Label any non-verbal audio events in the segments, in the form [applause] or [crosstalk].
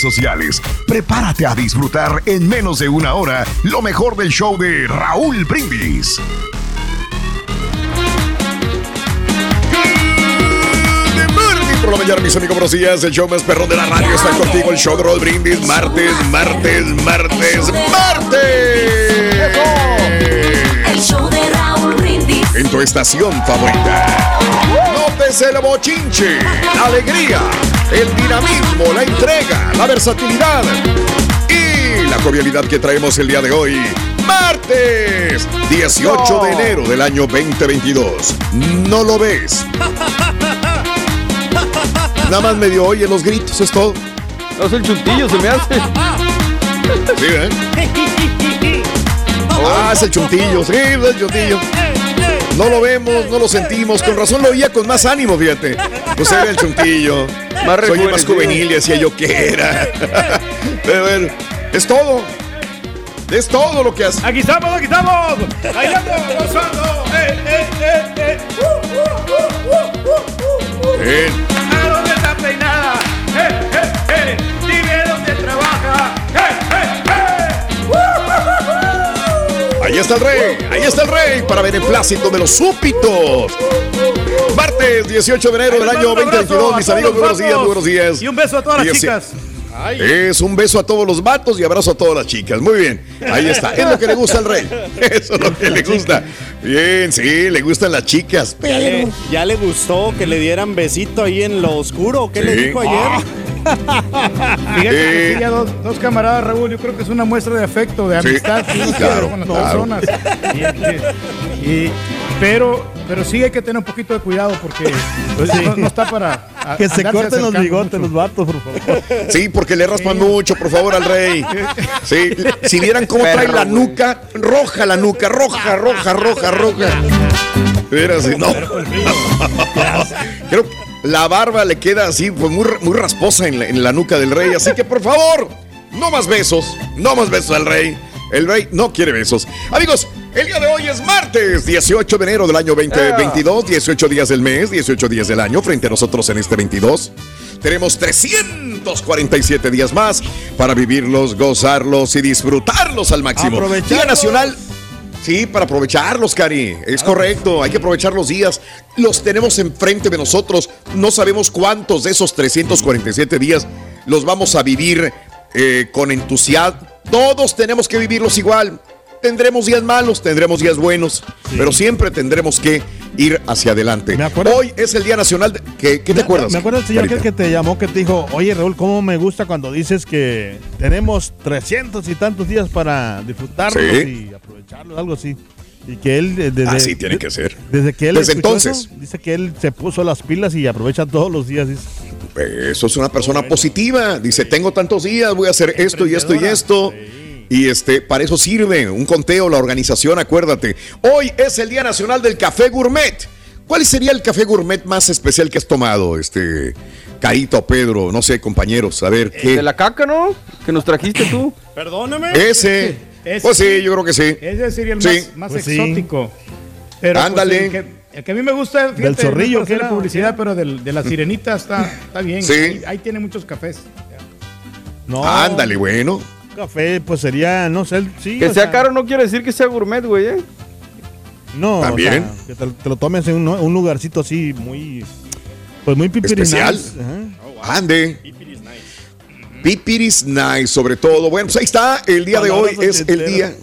sociales. Prepárate a disfrutar en menos de una hora lo mejor del show de Raúl Brindis. Por la mañana, mis amigos, buenos días. El show más perrón de la radio está contigo. El show de Raúl Brindis. Martes, martes, martes, martes. El show de Raúl Brindis. En tu estación favorita. Nótese el bochinche, la alegría, el dinamismo, la entrega, la versatilidad y la jovialidad que traemos el día de hoy. Martes 18 de enero del año 2022. ¿No lo ves? Nada más medio oye los gritos, es todo. No es el chuntillo, se me hace. Sí, ¿eh? [laughs] Ah, es el chuntillo, sí, es el chuntillo. No lo vemos, no lo sentimos. Con razón lo oía con más ánimo, fíjate. Pues era el chuntillo. Más Soy más rejuvenecido. juvenil, decía yo que era. [laughs] Pero bueno, es todo. Es todo lo que hace. Aquí estamos, aquí estamos. Bailando, gozando. Eh, eh, eh, eh. Uh, uh, uh, uh, uh, uh. Bien. ¿A dónde está peinada? Eh, eh, eh. Dime dónde trabaja. Eh, eh, eh. Ahí está el rey, ahí está el rey para beneplácito de los súpitos. Martes 18 de enero del año 2022, mis amigos, buenos días, buenos días. Y un beso a todas las chicas. Es un beso a todos los vatos y abrazo a todas las chicas. Muy bien, ahí está. Es lo que le gusta al rey. [laughs] Eso es lo que le gusta. Bien, sí, le gustan las chicas. ¿Ya le, ya le gustó que le dieran besito ahí en lo oscuro? ¿Qué le dijo ayer? [laughs] Fíjate que Eh. sí, ya dos, dos camaradas, Raúl, yo creo que es una muestra de afecto, de Sí, amistad [laughs] que uno claro, con las claro. personas. Y- y- pero, pero sí hay que tener un poquito de cuidado porque pues, no, no está para. a- Que se corten los bigotes mucho. los vatos, por favor. [laughs] Sí, porque le raspan mucho, por favor, al rey. Sí, si vieran cómo trae la nuca, roja la nuca, roja, roja, roja, roja. Mira, así, no. Creo que la barba le queda así, pues muy, muy rasposa en la, en la nuca del rey. Así que, por favor, no más besos, no más besos al rey. El rey no quiere besos. Amigos, el día de hoy es martes, 18 de enero del año 2022, 18 días del mes, 18 días del año, frente a nosotros en este 22. Tenemos 347 días más para vivirlos, gozarlos y disfrutarlos al máximo. Día. Nacional Sí, para aprovecharlos, Cari. Es correcto. Hay que aprovechar los días. Los tenemos enfrente de nosotros. No sabemos cuántos de esos 347 días los vamos a vivir eh, con entusiasmo. Todos tenemos que vivirlos igual. Tendremos días malos, tendremos días buenos, pero siempre tendremos que ir hacia adelante. Hoy es el Día Nacional. De, ¿Qué, qué te acuerdas? Me acuerdo del señor que te llamó que te dijo, oye Raúl, ¿cómo me gusta cuando dices que tenemos 300 y tantos días para disfrutarlos Sí. y aprovecharlos, algo así? Y que él, eh, desde, Así tiene que ser. desde que él Desde entonces. eso, dice que él se puso las pilas y aprovecha todos los días. dice. Eso es una persona positiva. Dice, tengo tantos días, voy a hacer esto y esto y esto. Y este, para eso sirve un conteo, la organización, acuérdate. Hoy es el Día Nacional del Café Gourmet. ¿Cuál sería el café gourmet más especial que has tomado, este Carito, Pedro, no sé, compañeros? A ver, ¿qué? De la caca, ¿no? Que nos trajiste tú. [clears throat] Perdóname. Ese. Ese Pues sí, sí. yo creo que sí. Ese sería el Sí. más, más Pues sí. exótico. Pero, pues, Ándale. el, que, el que a mí me gusta, fíjate, Del zorrillo, no es por ¿qué hacer era? publicidad, pero del- de la sirenita está, está bien. Sí. Ahí, ahí tiene muchos cafés. No, Ándale, bueno. Café, pues sería, no sé, sí. Que o sea sea, caro no quiere decir que sea gourmet, güey, ¿eh? No, o También. sea, que te, te lo tomes en un, un lugarcito así muy, pues muy pipirinal. Especial. Ande. Pipiris nice, sobre todo. Bueno, pues ahí está. El día de hoy es el día.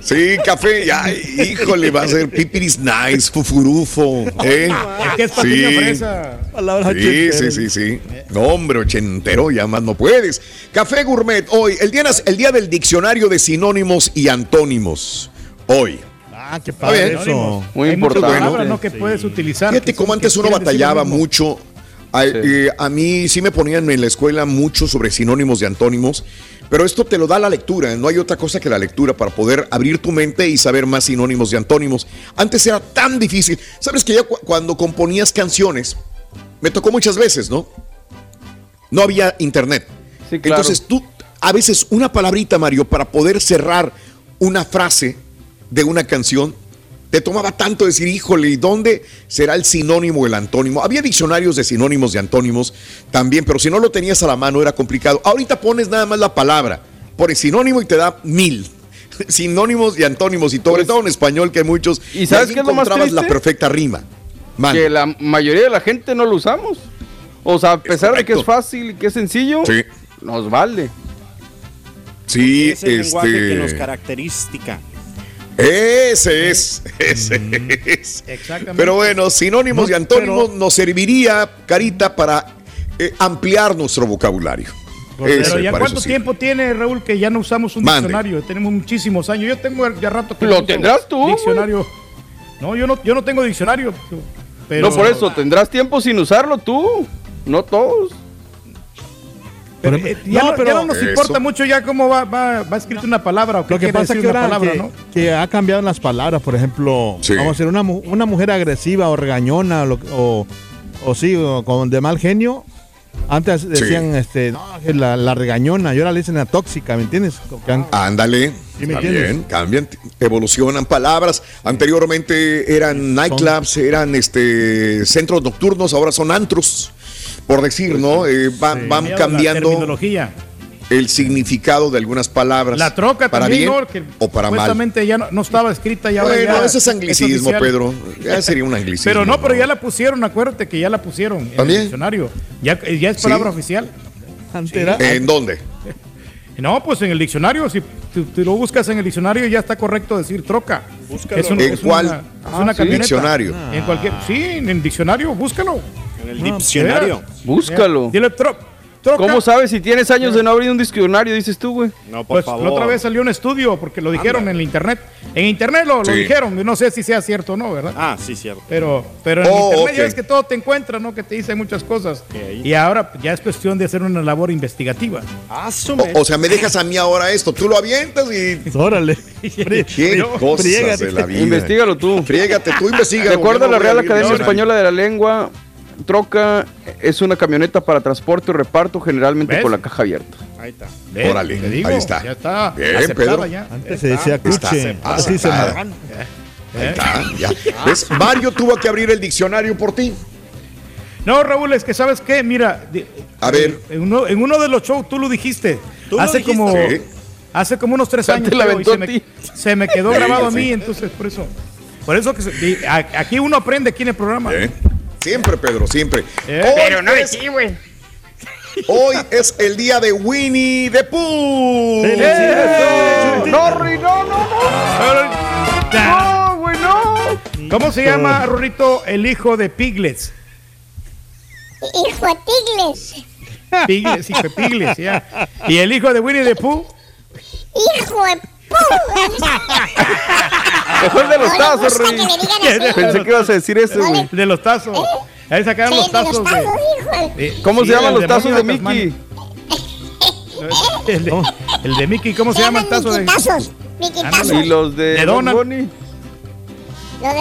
Sí, café, ya, híjole, va a ser pipiris nice, fufurufo. ¿eh? Es que es patiño fresa. Palabras Sí, sí, sí, sí. No, hombre, ochentero, ya más no puedes. Café Gourmet, hoy, el día, nas- el día del diccionario de sinónimos y antónimos. Hoy. Ah, qué padre eso. Muy Hay muchas importante. palabras ¿no? que puedes utilizar. Fíjate cómo antes que uno batallaba mucho. A, eh, a mí sí me ponían en la escuela mucho sobre sinónimos y antónimos, pero esto te lo da la lectura. No hay otra cosa que la lectura para poder abrir tu mente y saber más sinónimos y antónimos. Antes era tan difícil. Sabes que ya cu- cuando componías canciones, me tocó muchas veces, ¿no? No había internet. Sí, claro. Entonces tú, a veces una palabrita, Mario, para poder cerrar una frase de una canción, te tomaba tanto decir, híjole, ¿y dónde será el sinónimo o el antónimo? Había diccionarios de sinónimos y antónimos también, pero si no lo tenías a la mano era complicado. Ahorita pones nada más la palabra, pones sinónimo y te da mil. [laughs] Sinónimos y antónimos, y sobre todo en español, que hay muchos. ¿Y sabes más encontrabas la perfecta rima. Man. Que la mayoría de la gente no lo usamos. O sea, a pesar de que es fácil y que es sencillo, Sí. nos vale. Sí, Es el lenguaje que nos este. característica. Ese es, ese es. Exactamente. Pero bueno, sinónimos No, y antónimos pero- nos serviría, Carita, para eh, ampliar nuestro vocabulario. Ese, Pero ya cuánto sí. tiempo tiene, Raúl, que ya no usamos un Mande. diccionario. Tenemos muchísimos años. Yo tengo ya rato que ¿Lo tendrás tú? Diccionario. No, yo no, yo no tengo diccionario. Pero, no por eso, tendrás tiempo sin usarlo tú. No todos. Pero, eh, ya, no, no, pero- ya no nos Eso. importa mucho ya cómo va, va, va escrita una palabra o qué Lo que pasa es decir que una palabra, que, ¿no? que ha cambiado las palabras, por ejemplo, Sí. vamos a decir, una, una mujer agresiva o regañona o, o, o sí, o con de mal genio. Antes decían, este, no, la, la regañona, y ahora le dicen la tóxica, ¿me entiendes? Ándale, ¿Sí me está entiendes? bien, cambian, evolucionan palabras. Anteriormente eran nightclubs, eran este centros nocturnos, ahora son antros, por decir, ¿no? Eh, van, van cambiando terminología. el significado de algunas palabras. La troca para también, bien ¿no? Que o para mal. ya no, no estaba escrita y ahora Bueno, ya ese es anglicismo. Pedro. Ya sería un anglicismo. Pero no, pero ya la pusieron, acuérdate que ya la pusieron en el diccionario. Ya, ya es ¿Sí? palabra oficial. era- ¿En dónde? [laughs] No, pues en el diccionario, si tú, tú lo buscas en el diccionario ya está correcto decir troca. Es un- ¿En es cuál? Una, es Ah, una sí. camioneta. Diccionario. En cualquier, sí, en el diccionario, búscalo. El No, diccionario. Búscalo. Dile tro- troca. ¿Cómo sabes si tienes años de no abrir un diccionario, dices tú, güey? No, por Pues favor. la otra vez salió un estudio porque lo dijeron en el internet. En internet lo, lo Sí. dijeron, y no sé si sea cierto o no, ¿verdad? Ah, sí, cierto. Pero, pero en Oh, internet ya ves que todo te encuentra, ¿no? Que te dice muchas cosas. Y ahora ya es cuestión de hacer una labor investigativa. Asume. O, o sea, me dejas a mí ahora esto, tú lo avientas y... [laughs] Órale. Qué [laughs] cosas de la vida. Investígalo tú. Friégate, tú [laughs] investiga. De acuerdo a la Real Academia Española de la Lengua, troca es una camioneta para transporte o reparto, generalmente ¿Ves? con la caja abierta. Ahí está. Órale, Te digo, ahí está. Ya está. Bien, aceptada Pedro. ya. Antes se decía Está cuche, así se marran. Ahí está, ya. [laughs] ¿Ves? Mario tuvo que abrir el diccionario por ti. No, Raúl, es que sabes qué, mira, A ver. en uno, en uno de los shows tú lo dijiste. Tú lo hace dijiste. como Sí. hace como unos tres años creo, y se, me, se me quedó Sí, grabado a sí. mí, entonces por eso. Por eso que se- aquí uno aprende aquí en el programa. ¿Eh? Siempre, Pedro, siempre. Eh, Hoy pero no de es- ti, güey. Hoy es el día de Winnie the Pooh. No, Rui, no, no, no. No, güey, no. ¿Cómo se llama, Rorrito, el hijo de Piglets? Hijo de Tigles. Piglets, hijo de Piglets, ya. ¿Y el hijo de Winnie the Pooh? Hijo de Mejor de los No tazos, Rui. que me. Pensé que ibas a decir ese, güey. De los tazos. Ahí sacaron Sí, los de los tazos. tazos, de- hijo de- Eh, ¿Cómo sí, se llaman los tazos de. Mickey? El de, el de Mickey, ¿cómo se, llama el tazo de Miquitazos. Miquitazos. Y los de, De Donald. Los de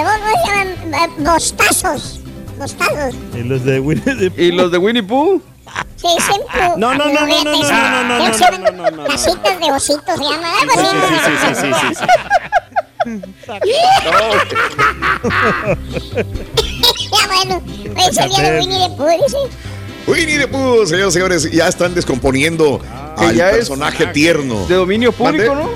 vos se llaman eh, bostazos. Bostazos. Y los de Winnie the ¿Y los de Winnie Pooh? Sí. No, no, no, no, no, no, no, no, no, que se llaman Tacitas de ositos, se llaman algo así. Sí, sí, sí, sí, sí, sí. Ya bueno, hoy de Winnie the Pooh, dice. Winnie the Pooh, señores y señores, ya están descomponiendo al ya es personaje tierno. De dominio público. ¿no?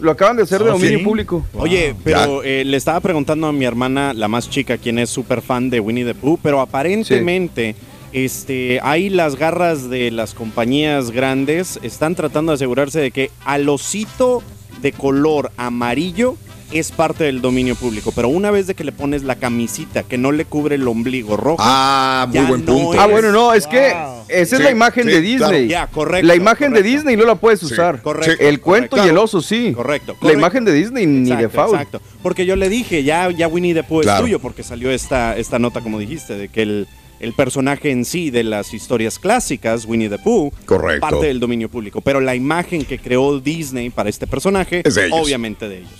Lo acaban de hacer de Oh, dominio sí. público. Oye, pero eh, le estaba preguntando a mi hermana, la más chica, quien es súper fan de Winnie the Pooh, pero aparentemente este, ahí las garras de las compañías grandes están tratando de asegurarse de que al osito de color amarillo es parte del dominio público, pero una vez de que le pones la camisita que no le cubre el ombligo rojo, Ah, muy buen punto. Ah, bueno, no, es que esa es la imagen sí, de Disney. claro. Ya, correcto, La imagen correcto. de Disney no la puedes usar. Correcto, El cuento correcto. y el oso sí. Correcto, La imagen de Disney ni de foul. Exacto. Porque yo le dije, ya, ya Winnie the Pooh Claro. es tuyo, porque salió esta, esta nota, como dijiste, de que el, el personaje en sí de las historias clásicas, Winnie the Pooh, Correcto. parte del dominio público. Pero la imagen que creó Disney para este personaje, Es de obviamente de ellos.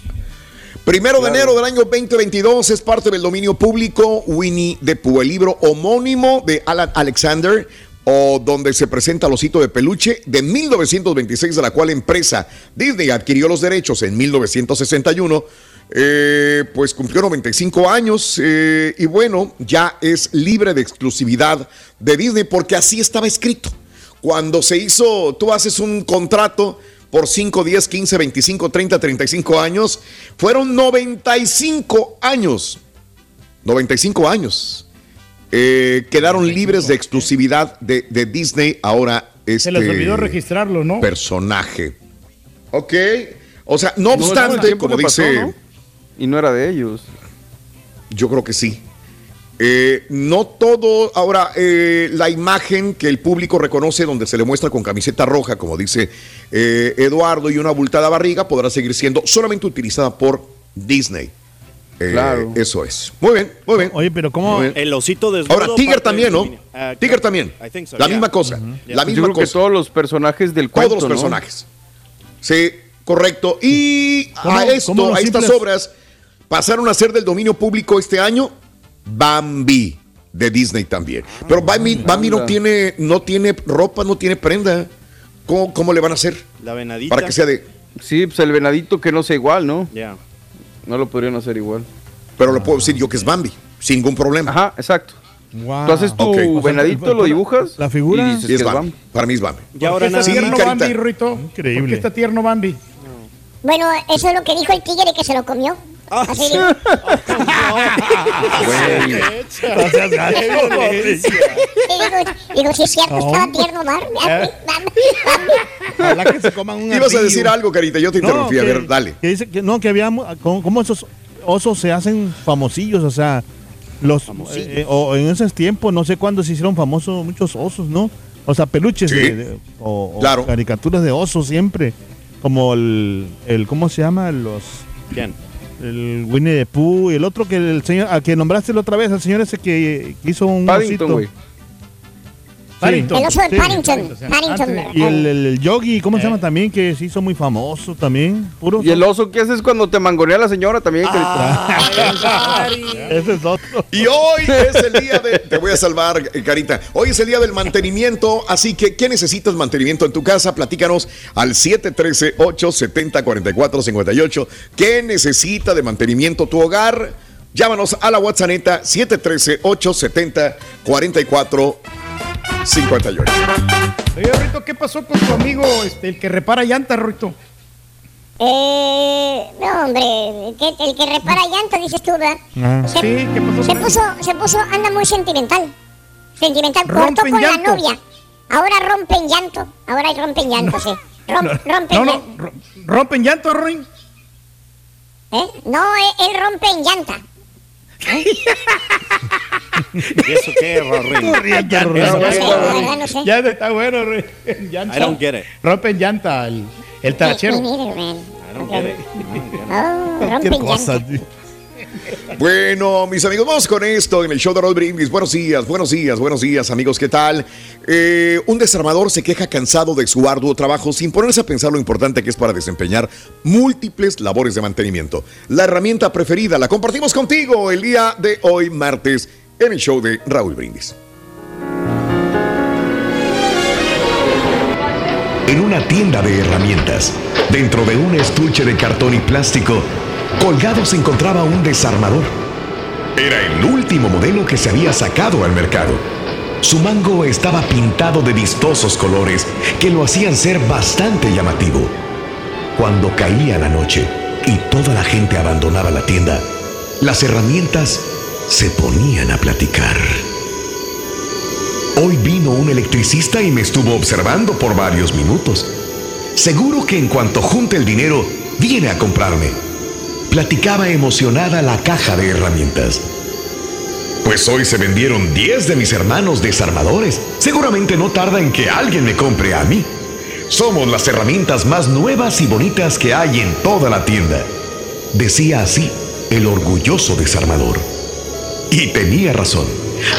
Primero de enero del año 2022 es parte del dominio público Winnie the Pooh, el libro homónimo de Alan Alexander, o donde se presenta el osito de peluche de 1926, de la cual empresa Disney adquirió los derechos en 1961. Eh, pues cumplió 95 años eh, y bueno, ya es libre de exclusividad de Disney porque así estaba escrito. Cuando se hizo, tú haces un contrato por 5, 10, 15, 25, 30, 35 años, fueron 95 años. 95 años. Eh, quedaron libres de exclusividad de, de Disney ahora este Se les olvidó registrarlo, ¿no? personaje. Ok. O sea, no obstante, como pasó, dice, ¿no? Y no era de ellos. yo creo que sí. Eh, no todo, ahora, eh, la imagen que el público reconoce donde se le muestra con camiseta roja, como dice eh, Eduardo, y una abultada barriga, podrá seguir siendo solamente utilizada por Disney. Eh, Claro. Eso es. Muy bien, muy bien. Oye, pero ¿cómo? El osito desnudo. Ahora, Tiger parte también, ¿no? Ah, Tiger creo- también. I think so, La yeah. misma cosa. Yeah. La Yo misma creo que cosa. todos los personajes del cuento, Todos los ¿no? personajes. Sí, correcto. Y ¿Cómo- a esto, a estas obras, pasaron a ser del dominio público este año Bambi de Disney también. Pero Bambi, Bambi no tiene, no tiene ropa, no tiene prenda. ¿Cómo, cómo le van a hacer? La venadita. Para que sea de. Sí, pues el venadito que no sea igual, ¿no? Ya. No lo podrían hacer igual. Pero lo puedo decir yo que es Bambi, sin ningún problema. Ajá, exacto. Wow. Tú haces tu Ok. O sea, venadito, lo dibujas. la figura- Y dices Y es que es Bambi. Bambi. Para mí es Bambi. Y ahora ¿Por qué nada está tierno. Bambi, Ruito? Increíble. ¿Por qué está tierno Bambi? Bueno, eso es lo que dijo el tigre que se lo comió. Ah, Así [laughs] digo, digo, sí es cierto, estaba tierno. [laughs] Eh. Bambi, Bambi. Ojalá que se coman un Ibas a decir algo, Carita, yo te interrumpí. a ver, dale. Que dice que no, que cómo, esos osos se hacen famosillos, o sea, los eh, o en esos tiempos, no sé cuándo se hicieron famosos muchos osos, ¿no? O sea, peluches Sí. de- de- o, o Claro. caricaturas de osos siempre, como el, el ¿cómo se llama? Los ¿Quién? El Winnie the Pooh y el otro que el señor al que nombraste la otra vez, el señor ese que, que hizo un Paddington, osito. Paddington. El oso de Sí. Paddington. Paddington. Antes- Y el, el, el Yogi, ¿cómo se llama también? Que se hizo muy famoso también. Puro Y el oso que haces cuando te mangonea la señora también. Ah. que- [laughs] Ese es otro. Y hoy es el día de. Te voy a salvar, eh, Carita. Hoy es el día del mantenimiento. Así que, ¿qué necesitas mantenimiento en tu casa? Platícanos al 713-870-4458. ¿Qué necesita de mantenimiento tu hogar? Llámanos a la WhatsApp 713-870-4458. Oye, Ruito, ¿qué pasó con tu amigo, este, el que repara llantas, Ruito? Eh, no, hombre, el que, el que repara llantas, dices tú, ¿verdad? Ah. Se, Sí, ¿qué pasó se puso, se puso, anda muy sentimental. Sentimental, cortó con llantos. la novia. Ahora rompen llanto. Ahora rompen llanto, sí. Rom- rompen No, no, llanto. ro- rompen llanto, Rorín. ¿Eh? No, él, él rompe en llanta. [laughs] ¿Y eso qué, Rorín? Corriente, ¿Eso Rorín. qué? Verdad no sé. Ya está bueno. I don't get it. Rompen llanta, el, el tarachero. I don't get it. Oh, rompen llanta. Bueno, mis amigos, vamos con esto en el show de Raúl Brindis. Buenos días, buenos días, buenos días, amigos, ¿qué tal? Eh, un desarmador se queja cansado de su arduo trabajo sin ponerse a pensar lo importante que es para desempeñar múltiples labores de mantenimiento. La herramienta preferida la compartimos contigo el día de hoy, martes, en el show de Raúl Brindis. En una tienda de herramientas, dentro de un estuche de cartón y plástico, colgado se encontraba un desarmador. Era el último modelo que se había sacado al mercado. Su mango estaba pintado de vistosos colores que lo hacían ser bastante llamativo. Cuando caía la noche y toda la gente abandonaba la tienda, las herramientas se ponían a platicar. Hoy vino un electricista y me estuvo observando por varios minutos. Seguro que en cuanto junte el dinero, viene a comprarme. Platicaba emocionada la caja de herramientas. Pues hoy se vendieron 10 de mis hermanos desarmadores. Seguramente no tarda en que alguien me compre a mí. Somos las herramientas más nuevas y bonitas que hay en toda la tienda. Decía así el orgulloso desarmador. Y tenía razón.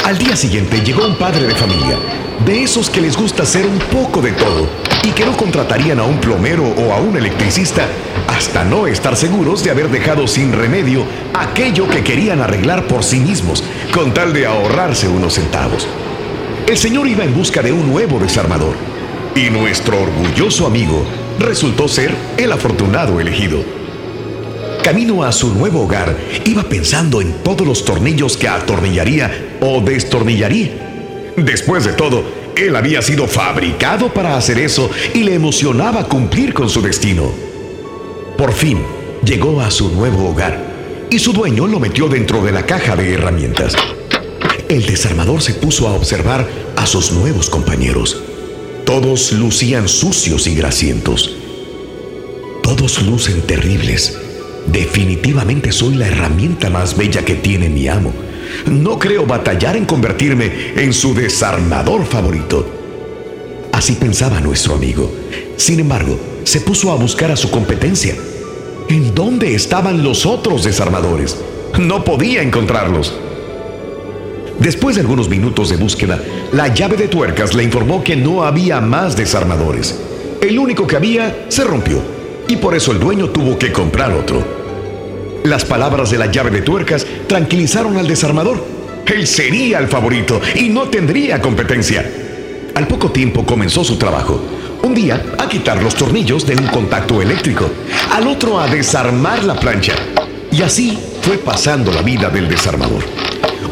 Al día siguiente llegó un padre de familia, de esos que les gusta hacer un poco de todo y que no contratarían a un plomero o a un electricista hasta no estar seguros de haber dejado sin remedio aquello que querían arreglar por sí mismos, con tal de ahorrarse unos centavos. El señor iba en busca de un nuevo desarmador y nuestro orgulloso amigo resultó ser el afortunado elegido. Camino a su nuevo hogar, iba pensando en todos los tornillos que atornillaría o destornillaría. Después de todo, él había sido fabricado para hacer eso y le emocionaba cumplir con su destino. Por fin, llegó a su nuevo hogar y su dueño lo metió dentro de la caja de herramientas. El desarmador se puso a observar a sus nuevos compañeros. Todos lucían sucios y grasientos. Todos lucen terribles. Definitivamente soy la herramienta más bella que tiene mi amo. No creo batallar en convertirme en su desarmador favorito. Así pensaba nuestro amigo. Sin embargo, se puso a buscar a su competencia. ¿En dónde estaban los otros desarmadores? No podía encontrarlos. Después de algunos minutos de búsqueda, la llave de tuercas le informó que no había más desarmadores. El único que había se rompió y por eso el dueño tuvo que comprar otro. Las palabras de la llave de tuercas tranquilizaron al desarmador. Él sería el favorito y no tendría competencia. Al poco tiempo comenzó su trabajo. Un día a quitar los tornillos de un contacto eléctrico, al otro a desarmar la plancha. Y así fue pasando la vida del desarmador.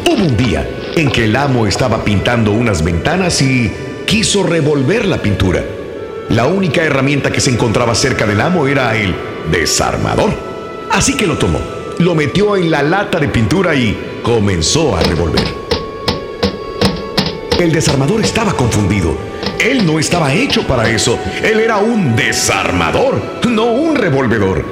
Hubo un día en que el amo estaba pintando unas ventanas y quiso revolver la pintura. La única herramienta que se encontraba cerca del amo era el desarmador. Así que lo tomó, lo metió en la lata de pintura y comenzó a revolver. El desarmador estaba confundido. Él no estaba hecho para eso. Él era un desarmador, no un revolvedor.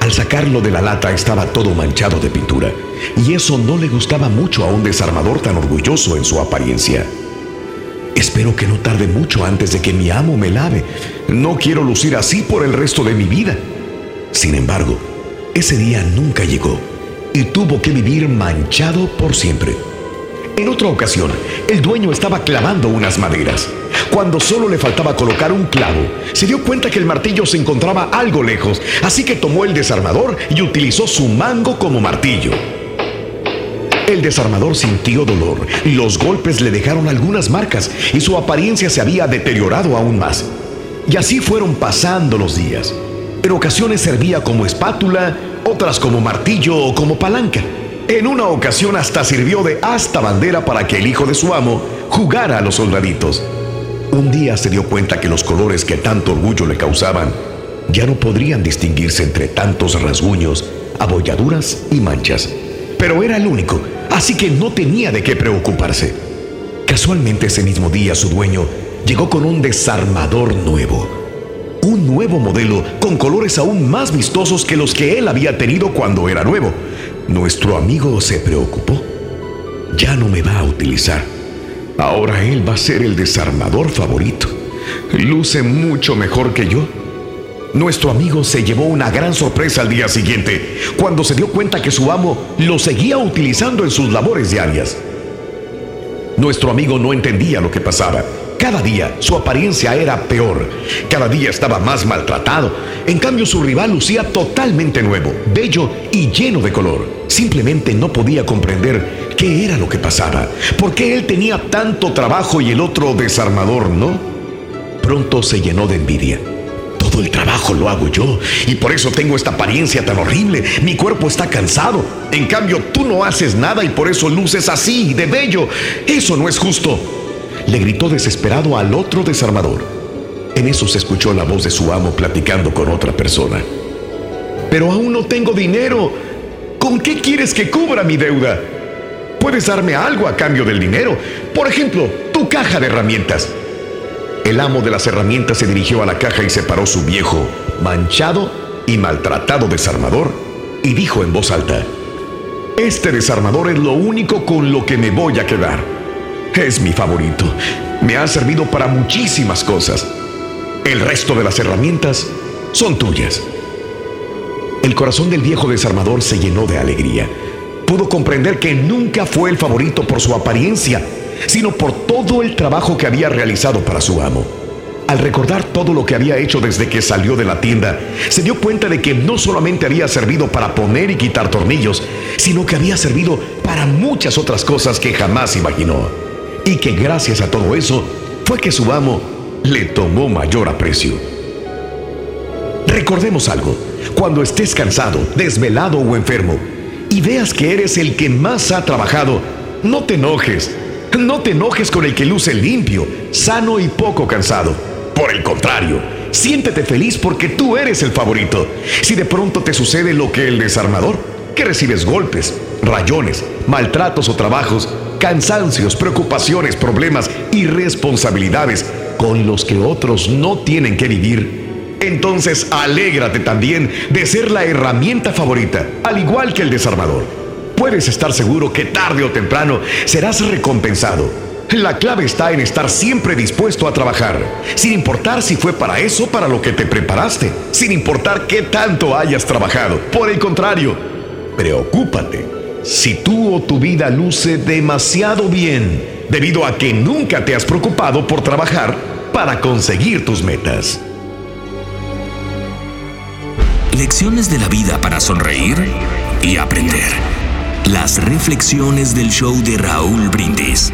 Al sacarlo de la lata estaba todo manchado de pintura, y eso no le gustaba mucho a un desarmador tan orgulloso en su apariencia. Espero que no tarde mucho antes de que mi amo me lave. No quiero lucir así por el resto de mi vida. Sin embargo, ese día nunca llegó y tuvo que vivir manchado por siempre. En otra ocasión, el dueño estaba clavando unas maderas. Cuando solo le faltaba colocar un clavo, se dio cuenta que el martillo se encontraba algo lejos, así que tomó el desarmador y utilizó su mango como martillo. El desarmador sintió dolor, los golpes le dejaron algunas marcas y su apariencia se había deteriorado aún más. Y así fueron pasando los días. En ocasiones servía como espátula, otras como martillo o como palanca. En una ocasión hasta sirvió de asta bandera para que el hijo de su amo jugara a los soldaditos. Un día se dio cuenta que los colores que tanto orgullo le causaban ya no podrían distinguirse entre tantos rasguños, abolladuras y manchas. Pero era el único, así que no tenía de qué preocuparse. Casualmente ese mismo día su dueño llegó con un desarmador nuevo. Un nuevo modelo con colores aún más vistosos que los que él había tenido cuando era nuevo. Nuestro amigo se preocupó. Ya no me va a utilizar. Ahora él va a ser el desarmador favorito. Luce mucho mejor que yo. Nuestro amigo se llevó una gran sorpresa al día siguiente, cuando se dio cuenta que su amo lo seguía utilizando en sus labores diarias. Nuestro amigo no entendía lo que pasaba. Cada día su apariencia era peor. Cada día estaba más maltratado. En cambio su rival lucía totalmente nuevo, bello y lleno de color. Simplemente no podía comprender qué era lo que pasaba. ¿Por qué él tenía tanto trabajo y el otro desarmador no? Pronto se llenó de envidia. Todo el trabajo lo hago yo y por eso tengo esta apariencia tan horrible. Mi cuerpo está cansado. En cambio, tú no haces nada y por eso luces así, de bello. Eso no es justo. Le gritó desesperado al otro desarmador. En eso se escuchó la voz de su amo platicando con otra persona. Pero aún no tengo dinero. ¿Con qué quieres que cubra mi deuda? Puedes darme algo a cambio del dinero. Por ejemplo, tu caja de herramientas. El amo de las herramientas se dirigió a la caja y separó su viejo, manchado y maltratado desarmador y dijo en voz alta, Este desarmador es lo único con lo que me voy a quedar. Es mi favorito. Me ha servido para muchísimas cosas. El resto de las herramientas son tuyas. El corazón del viejo desarmador se llenó de alegría. Pudo comprender que nunca fue el favorito por su apariencia, sino por todo el trabajo que había realizado para su amo. Al recordar todo lo que había hecho desde que salió de la tienda, se dio cuenta de que no solamente había servido para poner y quitar tornillos, sino que había servido para muchas otras cosas que jamás imaginó. Y que gracias a todo eso fue que su amo le tomó mayor aprecio. Recordemos algo, cuando estés cansado, desvelado o enfermo, y veas que eres el que más ha trabajado, no te enojes. No te enojes con el que luce limpio, sano y poco cansado. Por el contrario, siéntete feliz porque tú eres el favorito. Si de pronto te sucede lo que el desarmador, que recibes golpes, rayones, maltratos o trabajos, cansancios, preocupaciones, problemas y responsabilidades con los que otros no tienen que vivir, entonces alégrate también de ser la herramienta favorita, al igual que el desarmador. Puedes estar seguro que tarde o temprano serás recompensado. La clave está en estar siempre dispuesto a trabajar, sin importar si fue para eso para lo que te preparaste, sin importar qué tanto hayas trabajado. Por el contrario, preocúpate si tú o tu vida luce demasiado bien debido a que nunca te has preocupado por trabajar para conseguir tus metas. Lecciones de la vida para sonreír y aprender. Las reflexiones del show de Raúl Brindis.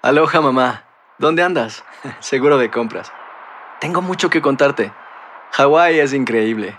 Aloha mamá, ¿dónde andas? [laughs] Seguro de compras. Tengo mucho que contarte. Hawái es increíble.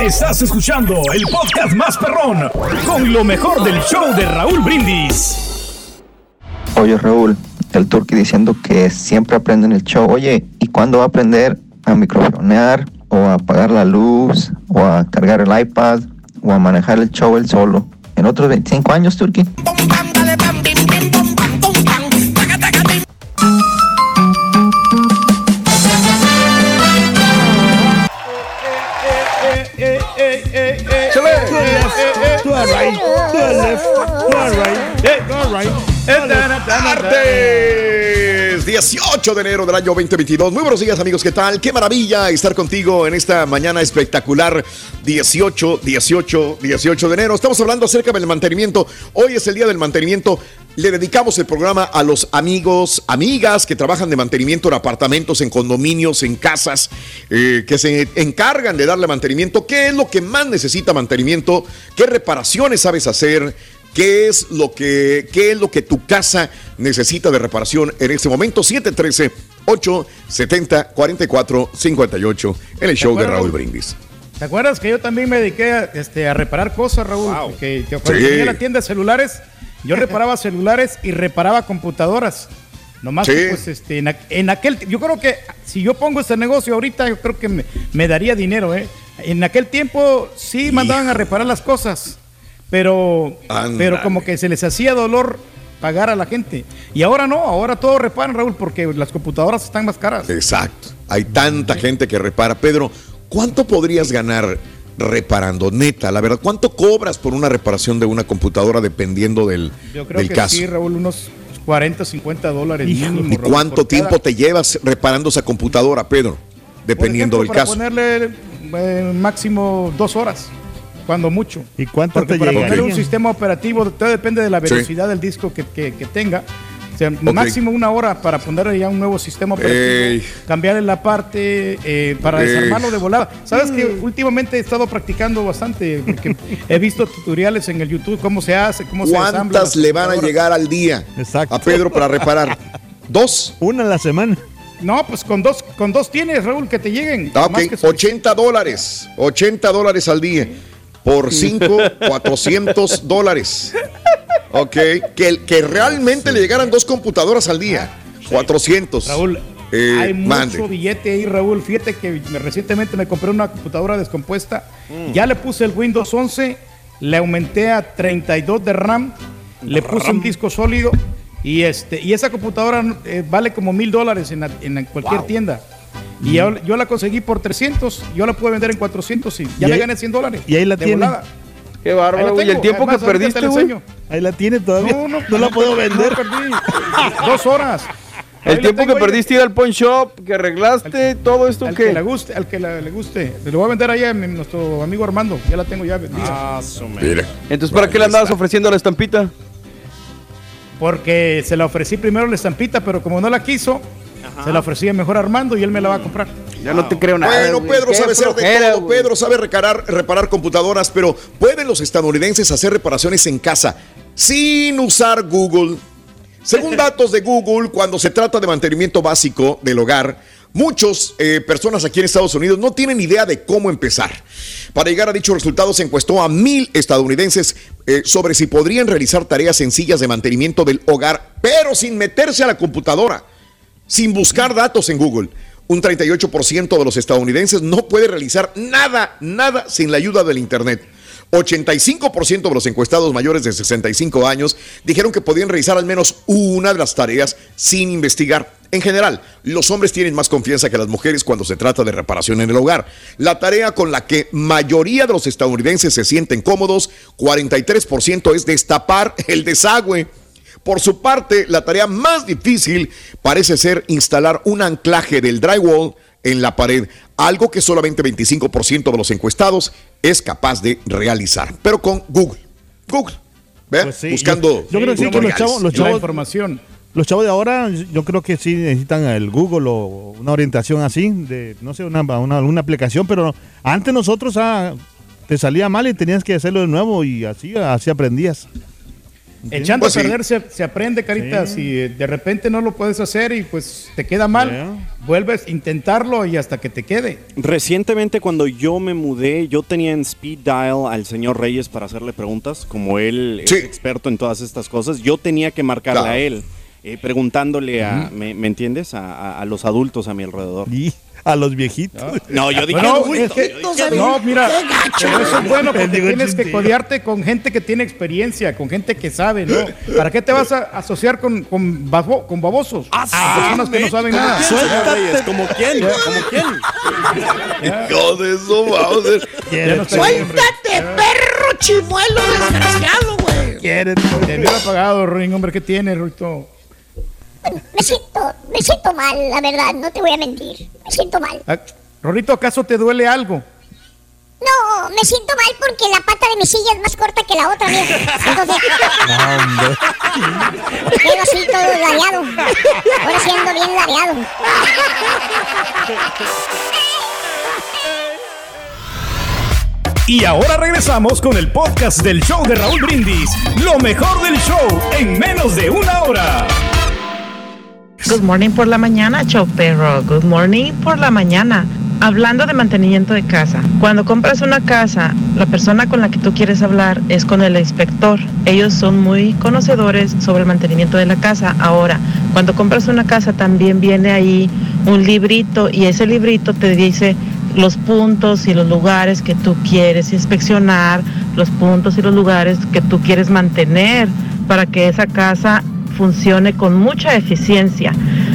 Estás escuchando el podcast más perrón con lo mejor del show de Raúl Brindis. Oye Raúl, el turqui diciendo que siempre aprende en el show. Oye, ¿y cuándo va a aprender a microfonear o a apagar la luz o a cargar el iPad o a manejar el show él solo? En otros 25 años, turqui. right, to left, all right, to right. ¡Arte! Martes 18 de enero del año 2022. Muy buenos días amigos, ¿qué tal? Qué maravilla estar contigo en esta mañana espectacular 18, 18, 18 de enero. Estamos hablando acerca del mantenimiento. Hoy es el día del mantenimiento. Le dedicamos el programa a los amigos, amigas que trabajan de mantenimiento en apartamentos, en condominios, en casas, eh, que se encargan de darle mantenimiento. ¿Qué es lo que más necesita mantenimiento? ¿Qué reparaciones sabes hacer? ¿Qué es lo que, qué es lo que tu casa necesita de reparación en este momento? 713 870 4458 en el show de acuerdas? Raúl Brindis. ¿Te acuerdas que yo también me dediqué a, este, a reparar cosas, Raúl? Que, que cuando Sí. tenía la tienda de celulares, yo reparaba [laughs] celulares y reparaba computadoras. Nomás Sí. que, pues, este, en aquel, yo creo que si yo pongo este negocio ahorita, yo creo que me, me daría dinero, ¿eh? En aquel tiempo sí mandaban a reparar las cosas, pero, pero como que se les hacía dolor pagar a la gente. Y ahora no, ahora todo reparan, Raúl, porque las computadoras están más caras. Exacto. Hay tanta gente que repara. Pedro, ¿cuánto podrías ganar reparando? Neta, la verdad, ¿cuánto cobras por una reparación de una computadora dependiendo del, Yo creo del que caso? sí, Raúl, unos 40, 50 dólares mínimo. ¿Y Raúl, cuánto cada- tiempo te llevas reparando esa computadora, Pedro? Dependiendo ejemplo, del caso. para ponerle eh, máximo dos horas, cuando mucho. ¿Y cuánto Porque te para llegaría? poner un sistema operativo, todo depende de la Sí. velocidad del disco que, que- que tenga. O sea, máximo una hora para ponerle ya un nuevo sistema operativo, Ey. cambiarle la parte eh, para Ey. desarmarlo de volada. Sabes que últimamente he estado practicando bastante porque he visto tutoriales en el YouTube cómo se hace, cómo se ensambla. ¿Cuántas le van a llegar al día a Pedro para reparar? ¿Dos? Una a la semana. No, pues con dos, con dos tienes, Raúl, que te lleguen. Ah, Más ok, que 80 dólares. 80 dólares al día. Por 5, 400 [laughs] dólares. Ok, que, que realmente le llegaran dos computadoras al día. 400. Raúl, Eh, Hay mucho mande. billete ahí, Raúl. Fíjate que me- recientemente me compré una computadora descompuesta. Mm. Ya le puse el Windows 11, le aumenté a 32 de RAM, le puse un disco sólido y este y esa computadora eh, vale como mil dólares en, en cualquier Wow. tienda. Mm. Y yo, yo la conseguí por 300, yo la pude vender en 400 y ya Y le ahí- gané 100 dólares. y ahí la de tiene. volada. Qué Ahí bárbaro, güey. ¿Y el tiempo Además, que perdiste, güey? enseño. Ahí la tiene todavía. No, no, no la puedo vender. No, perdí. [laughs] Dos horas. Ahí El tiempo que ahí. perdiste ir al pawn shop, que arreglaste, todo esto Al que... que le guste, al que la- le guste. Le voy a vender allá a mi- nuestro amigo Armando. Ya la tengo ya vendida. Ah, Entonces, ¿para qué le andabas ofreciendo la estampita? Porque se la ofrecí primero la estampita, pero como no la quiso, se la ofrecía mejor a Armando y él me la va a comprar. Ya no te creo nada. Bueno. Pedro sabe hacer de flojera, todo. güey. Pedro sabe reparar, reparar computadoras, pero ¿pueden los estadounidenses hacer reparaciones en casa sin usar Google? Según [laughs] datos de Google, cuando se trata de mantenimiento básico del hogar, muchas personas aquí en Estados Unidos no tienen idea de cómo empezar. Para llegar a dichos resultados se encuestó a mil estadounidenses eh, sobre si podrían realizar tareas sencillas de mantenimiento del hogar, pero sin meterse a la computadora sin buscar datos en Google. Un 38% de los estadounidenses no puede realizar nada, nada sin la ayuda del Internet. 85% de los encuestados mayores de 65 años dijeron que podían realizar al menos una de las tareas sin investigar. En general, los hombres tienen más confianza que las mujeres cuando se trata de reparación en el hogar. La tarea con la que mayoría de los estadounidenses se sienten cómodos, 43% es destapar el desagüe. Por su parte, la tarea más difícil parece ser instalar un anclaje del drywall en la pared, algo que solamente 25% de los encuestados es capaz de realizar, pero con Google. Google. ¿Ve? Pues sí, Buscando. Yo, yo creo que sí, que los tutoriales. chavos, los La chavos, información. los chavos de ahora, yo creo que sí necesitan el Google o una orientación así, de, no sé, una, una, una aplicación, pero antes nosotros ah, te salía mal y tenías que hacerlo de nuevo y así, así aprendías. Echando Pues a perder se, se aprende, carita. Sí. Si de repente no lo puedes hacer y pues te queda mal, vuelves a intentarlo y hasta que te quede. Recientemente cuando yo me mudé, yo tenía en speed dial al señor Reyes para hacerle preguntas, como él es experto en todas estas cosas, yo tenía que marcarle Claro. a él, eh, preguntándole a, ¿me, me entiendes? A, a- a los adultos a mi alrededor. Y a los viejitos. No, yo dije Bueno, adultos, es que- yo dije no, mira, Qué gacho, pero eso es bueno porque tienes que codearte con gente que tiene experiencia, con gente que sabe, ¿no? ¿Para qué te vas a asociar con, con, babo- con babosos? Ah, Con personas que no saben nada. Reyes, ¿como quién? ¿Como quién? Hijo de eso, vamos no ¡Suéltate, perro chimuelo desgraciado, güey! Quieren. Te hubiera pagado, Ruin, hombre, ¿qué tiene, Ruito? Me siento, me siento mal, la verdad, no te voy a mentir. Me siento mal. Ah, Rorrito, ¿acaso te duele algo? No, me siento mal porque la pata de mi silla es más corta que la otra, viejo. Entonces, [laughs] quedo así todo. Ahora sí ando bien lareado. Y ahora regresamos con el podcast del show de Raúl Brindis. Lo mejor del show en menos de una hora. Good morning por la mañana, show perro. Good morning por la mañana. Hablando de mantenimiento de casa, cuando compras una casa, la persona con la que tú quieres hablar es con el inspector. Ellos son muy conocedores sobre el mantenimiento de la casa. Ahora, cuando compras una casa también viene ahí un librito y ese librito te dice los puntos y los lugares que tú quieres inspeccionar, los puntos y los lugares que tú quieres mantener para que esa casa funcione con mucha eficiencia.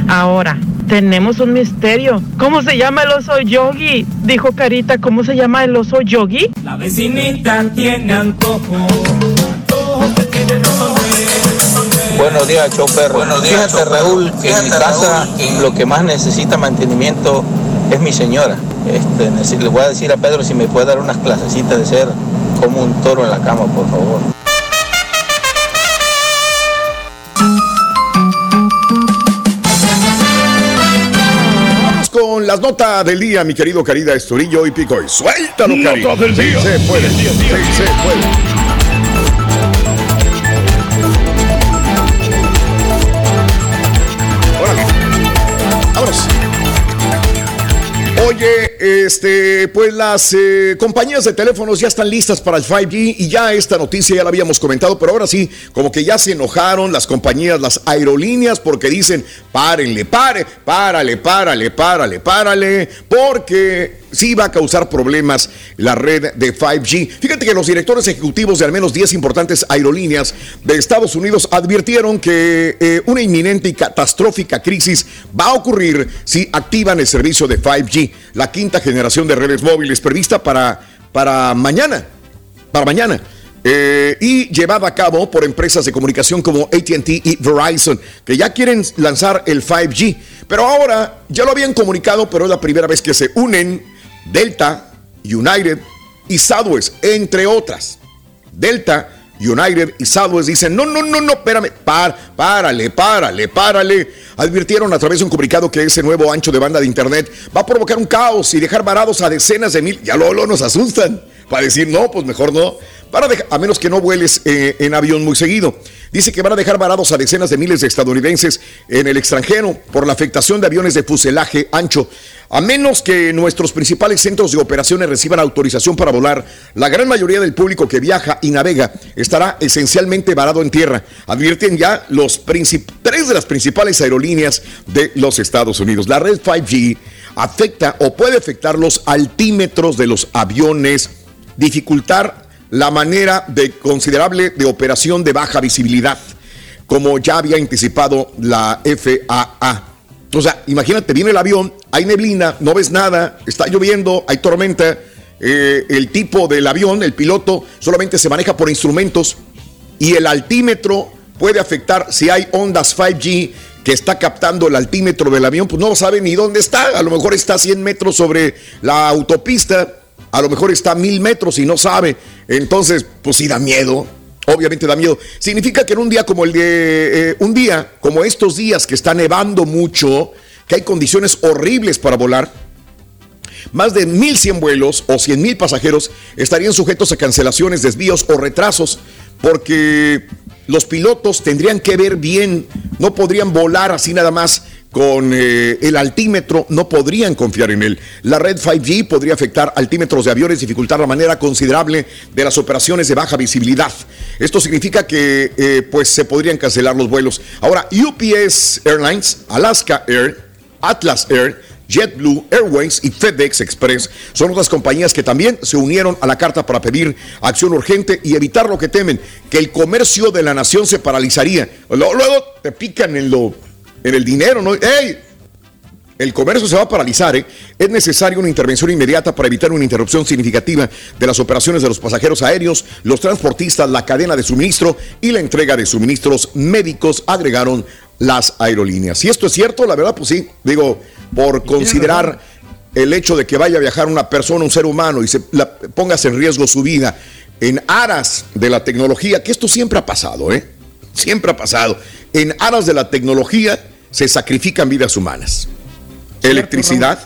Ahora, tenemos un misterio. ¿Cómo se llama el oso yogi? Dijo Carita, ¿cómo se llama el oso yogi? La vecinita tiene antojo. Buenos días, chofer. Fíjate, Raúl, que en mi casa lo que más necesita mantenimiento es mi señora. Este, le voy a decir a Pedro si me puede dar unas clasecitas de ser como un toro en la cama, por favor. Vamos con las notas del día, mi querido Carida Esturillo y Pico. Y suéltalo, Cari. Nota del Sí, día. se puede. Sí, se puede. Oye, este, pues las eh, compañías de teléfonos ya están listas para el 5G y ya esta noticia ya la habíamos comentado, pero ahora sí, como que ya se enojaron las compañías, las aerolíneas, porque dicen, párenle, pare, párale, párale, párale, párale, porque sí va a causar problemas la red de 5G. Fíjate que los directores ejecutivos de al menos 10 importantes aerolíneas de Estados Unidos advirtieron que eh, una inminente y catastrófica crisis va a ocurrir si activan el servicio de 5G, la quinta generación de redes móviles prevista para, para mañana. Para mañana. Eh, y llevada a cabo por empresas de comunicación como ATT y Verizon, que ya quieren lanzar el 5G. Pero ahora ya lo habían comunicado, pero es la primera vez que se unen Delta, United y Southwest, entre otras. Delta, United y Southwest dicen, no, no, no, no, espérame, par, párale, párale, párale. Advirtieron a través de un comunicado que ese nuevo ancho de banda de Internet va a provocar un caos y dejar varados a decenas de mil, ya lo, nos asustan, para decir, no, pues mejor no, para a menos que no vueles eh, en avión muy seguido. Dice que van a dejar varados a decenas de miles de estadounidenses en el extranjero por la afectación de aviones de fuselaje ancho. A menos que nuestros principales centros de operaciones reciban autorización para volar, la gran mayoría del público que viaja y navega estará esencialmente varado en tierra. Advierten ya los tres de las principales aerolíneas de los Estados Unidos. La red 5G afecta o puede afectar los altímetros de los aviones, dificultar la manera de considerable de operación de baja visibilidad, como ya había anticipado la FAA. O sea, imagínate, viene el avión, hay neblina, no ves nada, está lloviendo, hay tormenta, eh, el tipo del avión, el piloto, solamente se maneja por instrumentos y el altímetro puede afectar si hay ondas 5G que está captando el altímetro del avión, pues no sabe ni dónde está, a lo mejor está a 100 metros sobre la autopista, a lo mejor está a 1000 metros y no sabe, entonces pues sí da miedo, obviamente da miedo. Significa que en un día como el de, eh, un día como estos días que está nevando mucho, que hay condiciones horribles para volar, más de 1.100 vuelos o 100.000 pasajeros estarían sujetos a cancelaciones, desvíos o retrasos, porque los pilotos tendrían que ver bien, no podrían volar así nada más con eh, el altímetro, no podrían confiar en él. La red 5G podría afectar altímetros de aviones, dificultar la manera considerable de las operaciones de baja visibilidad. Esto significa que eh, pues se podrían cancelar los vuelos. Ahora, UPS Airlines, Alaska Air, Atlas Air, JetBlue Airways y FedEx Express son otras compañías que también se unieron a la carta para pedir acción urgente y evitar lo que temen, que el comercio de la nación se paralizaría. Luego, te pican en, lo, en el dinero, ¿no? ¡Ey! El comercio se va a paralizar. ¿eh? Es necesaria una intervención inmediata para evitar una interrupción significativa de las operaciones de los pasajeros aéreos, los transportistas, la cadena de suministro y la entrega de suministros médicos, agregaron las aerolíneas. Si esto es cierto, la verdad, pues sí, digo, por considerar el hecho de que vaya a viajar una persona, un ser humano, y se la, pongas en riesgo su vida en aras de la tecnología, que esto siempre ha pasado, ¿eh? Siempre ha pasado. En aras de la tecnología se sacrifican vidas humanas. Electricidad,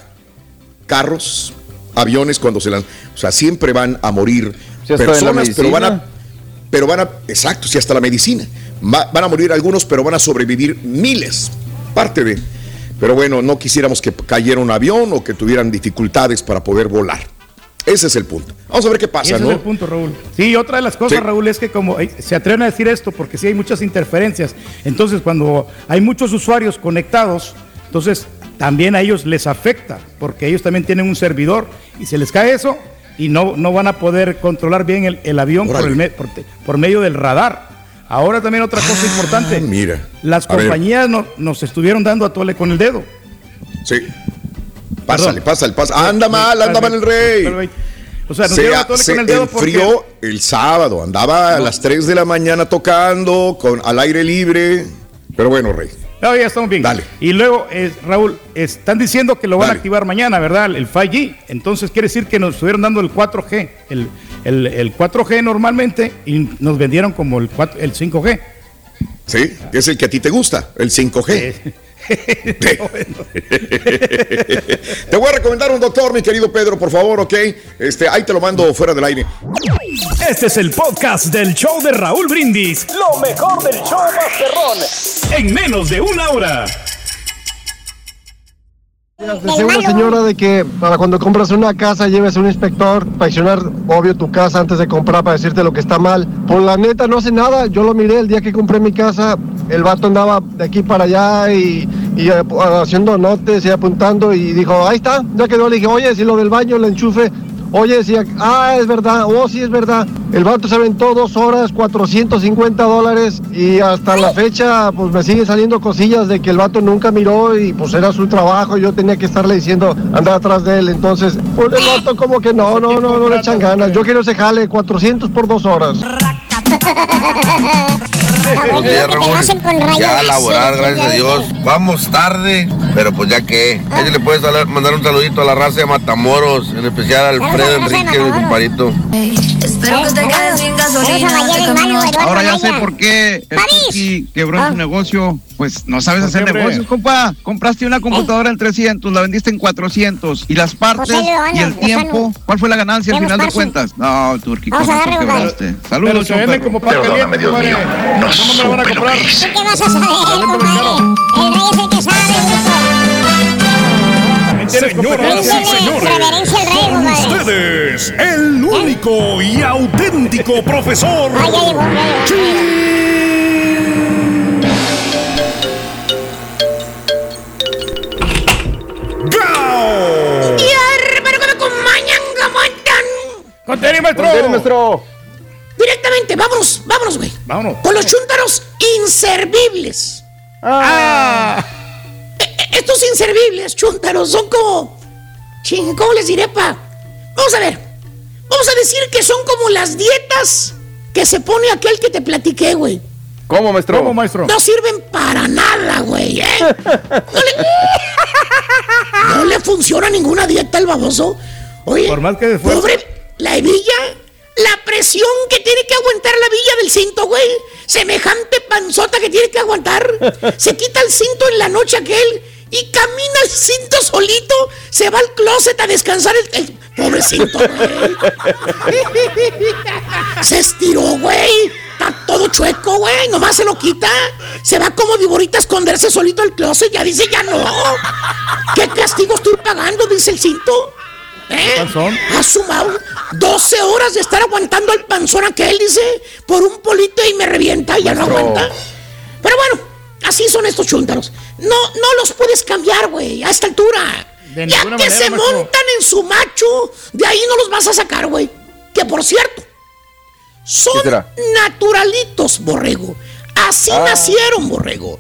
carros, aviones cuando se lanzan. O sea, siempre van a morir personas, pero van a. Pero van a. Exacto, sí, hasta la medicina. Va- van a morir algunos, pero van a sobrevivir miles. Parte de. Pero bueno, no quisiéramos que cayera un avión o que tuvieran dificultades para poder volar. Ese es el punto. Vamos a ver qué pasa, Ese ¿no? es el punto, Raúl. Sí, otra de las cosas, Sí. Raúl, es que como eh, se atreven a decir esto, porque sí hay muchas interferencias. Entonces, cuando hay muchos usuarios conectados, entonces también a ellos les afecta, porque ellos también tienen un servidor y se les cae eso y no, no van a poder controlar bien el, el avión por, Órale. el me- por, te- por medio del radar. Ahora también otra cosa importante. Ah, Mira. Las compañías no- nos estuvieron dando a tole con el dedo. Sí. Pásale, pásale, pásale. Anda mal, anda mal el rey. O sea, nos se a se con el dedo porque- enfrió el sábado. Andaba a las 3 de la mañana tocando, con, al aire libre. Pero bueno, rey. No, ya estamos bien. Dale. Y luego, eh, Raúl, están diciendo que lo van Dale. a activar mañana, ¿verdad? El 5G. Entonces quiere decir que nos estuvieron dando el 4G. El, el- el 4G normalmente y nos vendieron como el, 4 el 5G. Sí, es el que a ti te gusta, el 5G. [laughs] [laughs] te voy a recomendar un doctor, mi querido Pedro, por favor, ¿ok? Este, ahí te lo mando fuera del aire. Este es el podcast del show de Raúl Brindis. Lo mejor del show Masterrón. En menos de una hora. Decía una señora de que para cuando compras una casa lleves a un inspector para inspeccionar, obvio, tu casa antes de comprar para decirte lo que está mal. Pues la neta no hace nada. Yo lo miré el día que compré mi casa. El vato andaba de aquí para allá y, y, haciendo notes y apuntando y dijo, ahí está, ya quedó. Le dije, oye, si lo del baño, el enchufe. Oye, decía, ah, es verdad, oh, sí es verdad. El vato se aventó dos horas, 450 dólares y hasta la fecha, pues me siguen saliendo cosillas de que el vato nunca miró y pues era su trabajo. Yo tenía que estarle diciendo andar atrás de él. Entonces, pues el vato como que no, no, no, no le echan ganas. Yo quiero ese jale, 400 por dos horas. Buenos días, Raúl. Ya a laborar, gracias a Dios. Vamos tarde, pero pues ya que. A ella le puedes dar- mandar un saludito a la raza de Matamoros, en especial a Alfredo Enrique, mi compadrito. Espero que te quedes sin gasolina. Ahora ya sé por qué el Tuki quebró su negocio. Pues no sabes hacer negocios, compa. Compraste una computadora en 300, la vendiste en 400. Y las partes y el tiempo. ¿cuál fue la ganancia al final de cuentas? No, Turki, con compadre. quebraste. Saludos, pan caliente, compadre. no ¿Cómo me lo van a supe lo comprar? que hice. ¿Tú qué vas a saber, compadre? El rey es el que sabe, Señoras y señores, con ustedes, el único y auténtico profesor. ¡Gao! Y hermano que me acompañan, ¿cómo están? ¡Con tenis, maestro! Con tenis, maestro. Directamente, vámonos, vámonos, güey. Vámonos. Con los chúntaros inservibles. Ah. Estos inservibles, chúntaros, son como. Ching, ¿cómo les diré, pa? Vamos a ver. Vamos a decir que son como las dietas que se pone aquel que te platiqué, güey. ¿Cómo, maestro? ¿Cómo, maestro? No sirven para nada, güey, ¿eh? [laughs] No le, no le funciona ninguna dieta al baboso. Oye, Por más que esfuerce. pobre, la hebilla, la presión que tiene que aguantar la villa del cinto, güey. Semejante panzota que tiene que aguantar. Se quita el cinto en la noche aquel y camina el cinto solito. Se va al closet a descansar el, el pobrecito, güey. [laughs] Se estiró, güey. está todo chueco, güey. Nomás se lo quita. Se va como viborita a esconderse solito el closet. Ya dice, ya no. ¿Qué castigo estoy pagando? Dice el cinto. ¿Eh? Panzón. Ha sumado 12 horas de estar aguantando el panzón aquel, dice, por un polito y me revienta y ya no aguanta. Pero bueno, así son estos chúntaros. No, no los puedes cambiar, güey, a esta altura. De ya que manera, se montan en su macho, de ahí no los vas a sacar, güey. Que por cierto, son naturalitos, borrego. Así Ah. nacieron, borrego.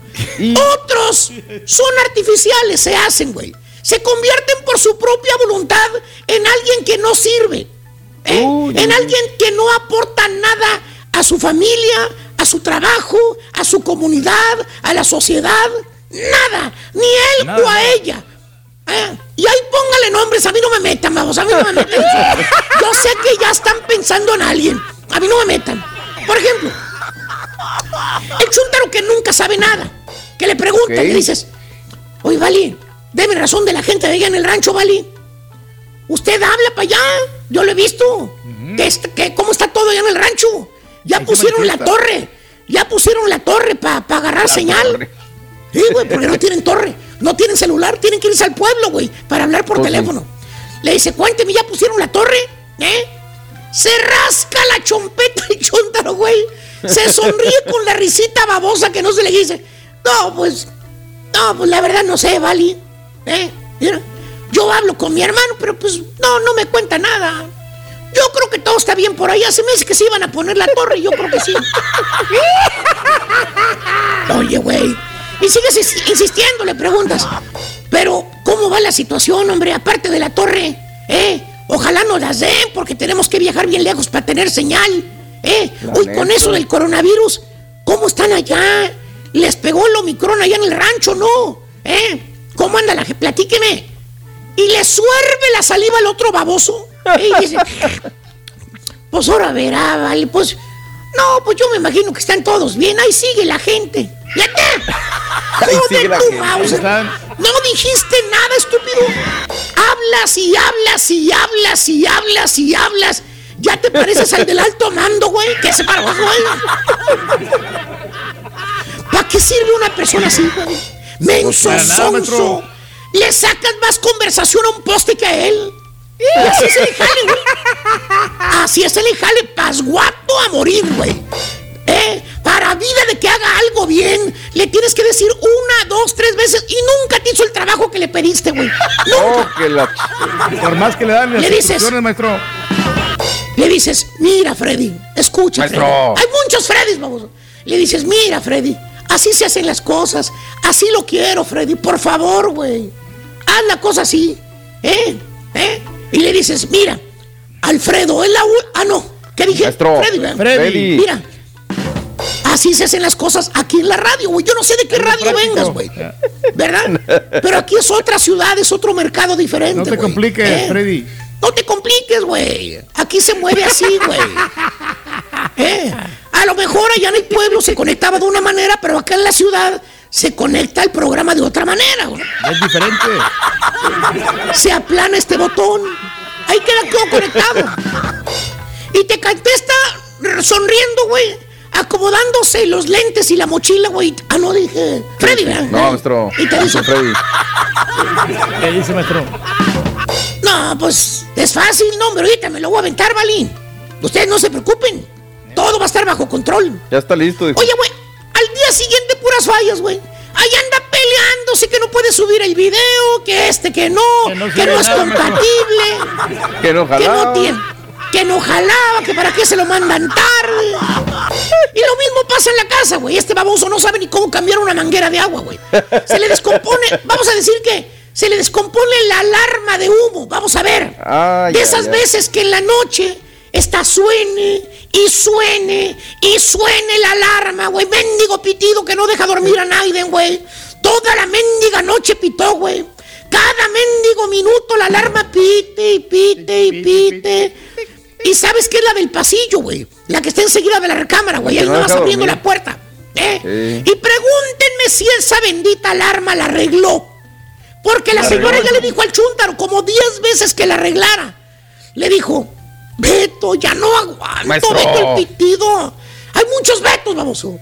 Otros son artificiales, se hacen, güey. Se convierten por su propia voluntad en alguien que no sirve. ¿eh? en alguien que no aporta nada a su familia, a su trabajo, a su comunidad, a la sociedad. Nada. Ni él Nada, o a ella. ¿eh? Y ahí póngale nombres, a mí no me metan, vamos, a mí no me metan. Yo sé que ya están pensando en alguien. A mí no me metan. Por ejemplo, el chúntaro que nunca sabe nada. Que le pregunta, Ok. le dices, oye, Vali, deme razón de la gente de allá en el rancho, Vali. Usted habla para allá, yo lo he visto. que est- que ¿Cómo está todo allá en el rancho? Ya pusieron la torre. Ya pusieron la torre para agarrar señal. Sí, güey, porque no tienen torre. No tienen celular. Tienen que irse al pueblo, güey, para hablar por sí. teléfono. Le dice, cuénteme, ¿ya pusieron la torre? ¿Eh? Se rasca la chompeta el chúntaro, güey. Se sonríe con la risita babosa que no se le dice. No, pues, no, pues la verdad no sé, Vali. ¿Eh? Mira, yo hablo con mi hermano, pero pues no, no me cuenta nada. Yo creo que todo está bien por allá. Se me dice que se iban a poner la torre, yo creo que sí. [laughs] Oye, güey. Y sigues ins- insistiendo, le preguntas. Pero, ¿cómo va la situación, hombre? Aparte de la torre, ¿eh? Ojalá nos las den porque tenemos que viajar bien lejos para tener señal, ¿eh? Uy, con eso del coronavirus, ¿cómo están allá? ¿Les pegó el Omicron allá en el rancho, no? ¿Eh? ¿Cómo anda la gente? Platíqueme. Y le suerve la saliva al otro baboso. ¿eh? Y dice, [laughs] pues ahora verá, vale, pues... No, pues yo me imagino que están todos bien. Ahí sigue la gente. Ahí sigue ¡Joder, gente. Mauser! No dijiste nada, estúpido. Hablas y hablas y hablas y hablas y hablas. Ya te pareces al del alto mando, güey. Que se para abajo, güey. ¿Para qué sirve una persona así, güey? Menso, sonso. Le sacas más conversación a un poste que a él. Y así se le jale, güey. Así se le jale pasguato a morir, güey. ¿Eh? Para vida de que haga algo bien, le tienes que decir una, dos, tres veces y nunca te hizo el trabajo que le pediste, güey. [laughs] Oh, que la... Por más que le dan las Le dices- maestro. Le dices, mira, Freddy, escucha, Maestro. Freddy. Hay muchos Freddys, vamos. Le dices, mira, Freddy, así se hacen las cosas. Así lo quiero, Freddy. Por favor, güey. Haz la cosa así. ¿Eh? ¿Eh? Y le dices, mira, Alfredo, es la... u- Ah, no. ¿Qué dije? Maestro, Freddy, ¿verdad? Freddy. Mira. Así se hacen las cosas aquí en la radio, güey. Yo no sé de qué radio vengas, güey. ¿Verdad? Pero aquí es otra ciudad, es otro mercado diferente. No te compliques, ¿Eh? Freddy. No te compliques, güey. Aquí se mueve así, güey. ¿Eh? A lo mejor allá en el pueblo se conectaba de una manera, pero acá en la ciudad se conecta el programa de otra manera, güey. Es diferente. Se aplana este botón. Ahí queda todo conectado. Y te contesta sonriendo, güey. Acomodándose los lentes y la mochila, güey. Ah, no dije. Freddy, ¿verdad? No, maestro. Y te dice, Freddy. ¿Qué dice, maestro? No, pues es fácil, no, hombre, ahorita me lo voy a aventar, Balín. Ustedes no se preocupen. Todo va a estar bajo control. Ya está listo. dijo. Oye, güey, al día siguiente puras fallas, güey. Ahí anda peleándose que no puede subir el video, que este, que no, que no, es compatible, [laughs] Que no que no jalaba. tiene, que no jalaba, que para qué se lo mandan tarde. Y lo mismo pasa en la casa, güey. Este baboso no sabe ni cómo cambiar una manguera de agua, güey. Se le descompone, [laughs] vamos a decir que se le descompone la alarma de humo. Vamos a ver. Ay, de esas ay. veces que en la noche está suene y suene y suene la alarma, güey. Mendigo pitido que no deja dormir a nadie, güey. Toda la mendiga noche pitó, güey. Cada mendigo minuto la alarma pite y pite y pite. Y sabes qué es la del pasillo, güey. La que está enseguida de la recámara, güey. Ahí que no vas abriendo la puerta. ¿eh? Y pregúntenme si esa bendita alarma la arregló. Porque la La señora arregló. ya le dijo al chúntaro como 10 veces que la arreglara. Le dijo, Beto, ya no aguanto, Maestro. Beto el pitido. Hay muchos Betos, baboso.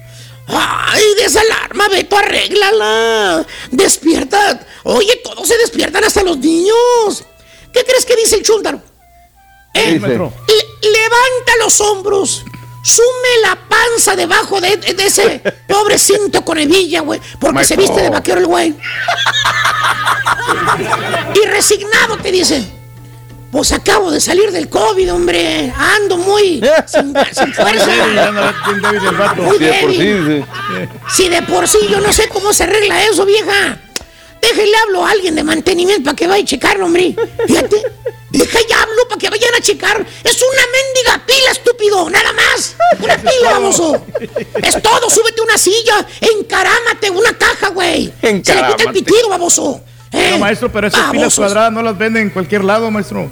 Ay, desalarma, Beto, arréglala. Despierta. Oye, todos se despiertan, hasta los niños. ¿Qué crees que dice el chúntaro? Eh, dice? levanta los hombros. Sume la panza debajo de, de ese [laughs] pobre cinto con hebilla, güey. Porque se Maestro. viste de vaquero el güey. [laughs] Y resignado te dice. Pues acabo de salir del COVID, hombre. Ando muy [laughs] sin, sin fuerza. Muy débil. Si de por sí yo no sé cómo se arregla eso, vieja. Déjale hablo a alguien de mantenimiento para que vaya a checarlo, hombre. Fíjate. Deja y hablo para que vayan a checar. Es una mendiga pila, estúpido. Nada más. Una pila, baboso. Es todo. Súbete una silla. Encarámate una caja, güey. [laughs] Se le quita el pitido, baboso. Eh, No, maestro, pero esas pilas cuadradas no las venden en cualquier lado, maestro.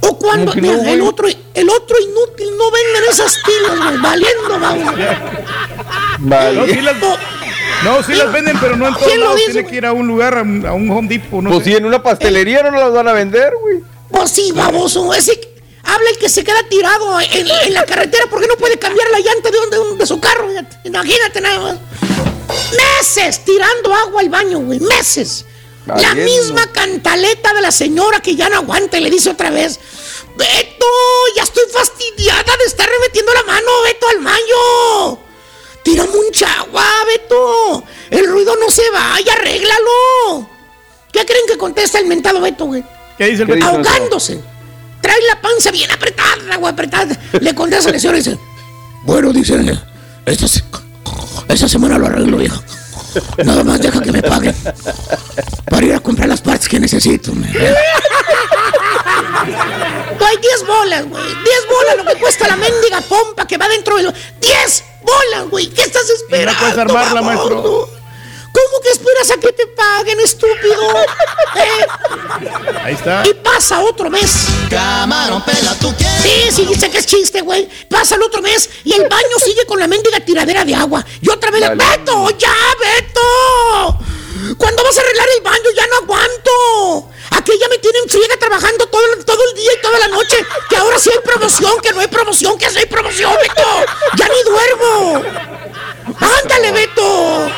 O cuando ¿Cómo que mira, no, el otro, el otro inútil no venden esas pilas, güey. Valiendo, baboso. [laughs] No, sí las, no, sí las venden, pero no en todos ¿Quién lo lados. dice, Tiene que ir a un lugar, a un, a un Home Depot, no Pues sé. si en una pastelería no las van a vender, güey. Pues sí, baboso. Ese habla el que se queda tirado en, en la carretera porque no puede cambiar la llanta de, de- de su carro. Imagínate nada más. Meses tirando agua al baño, güey. Meses. La misma cantaleta de la señora que ya no aguanta y le dice otra vez. Beto, ya estoy fastidiada de estar remetiendo la mano, Beto, al baño. Tira mucha agua, Beto. El ruido no se vaya, arréglalo. ¿Qué creen que contesta el mentado Beto, güey? ¿Qué dice el ¿Qué Beto? Ahogándose. Trae la panza bien apretada, güey, apretada. Le contesta la señora y dice, bueno, dice, esta, esta semana lo arreglo, vieja. Nada más deja que me paguen para ir a comprar las partes que necesito. me. No hay 10 bolas, güey. 10 bolas lo que cuesta la mendiga pompa que va dentro del... 10 bolas, güey. ¿Qué estás esperando? No puedes armarla, maestro. ¿Cómo que esperas a que te paguen, estúpido? [laughs] ¿Eh? Ahí está. Y pasa otro mes. Camarón, pega tu Sí, sí, sé que es chiste, güey. Pasa el otro mes y el baño sigue con la mendiga tiradera de agua. Y otra vez, le- Vale. ¡Beto! ¡Ya, Beto! ¿Cuándo vas a arreglar el baño? ¡Ya no aguanto! Aquí ya me tienen friega trabajando todo, el- todo el día y toda la noche. Que ahora sí hay promoción, que no hay promoción, que sí hay promoción, Beto. ¡Ya ni duermo! ¡Ándale, Beto!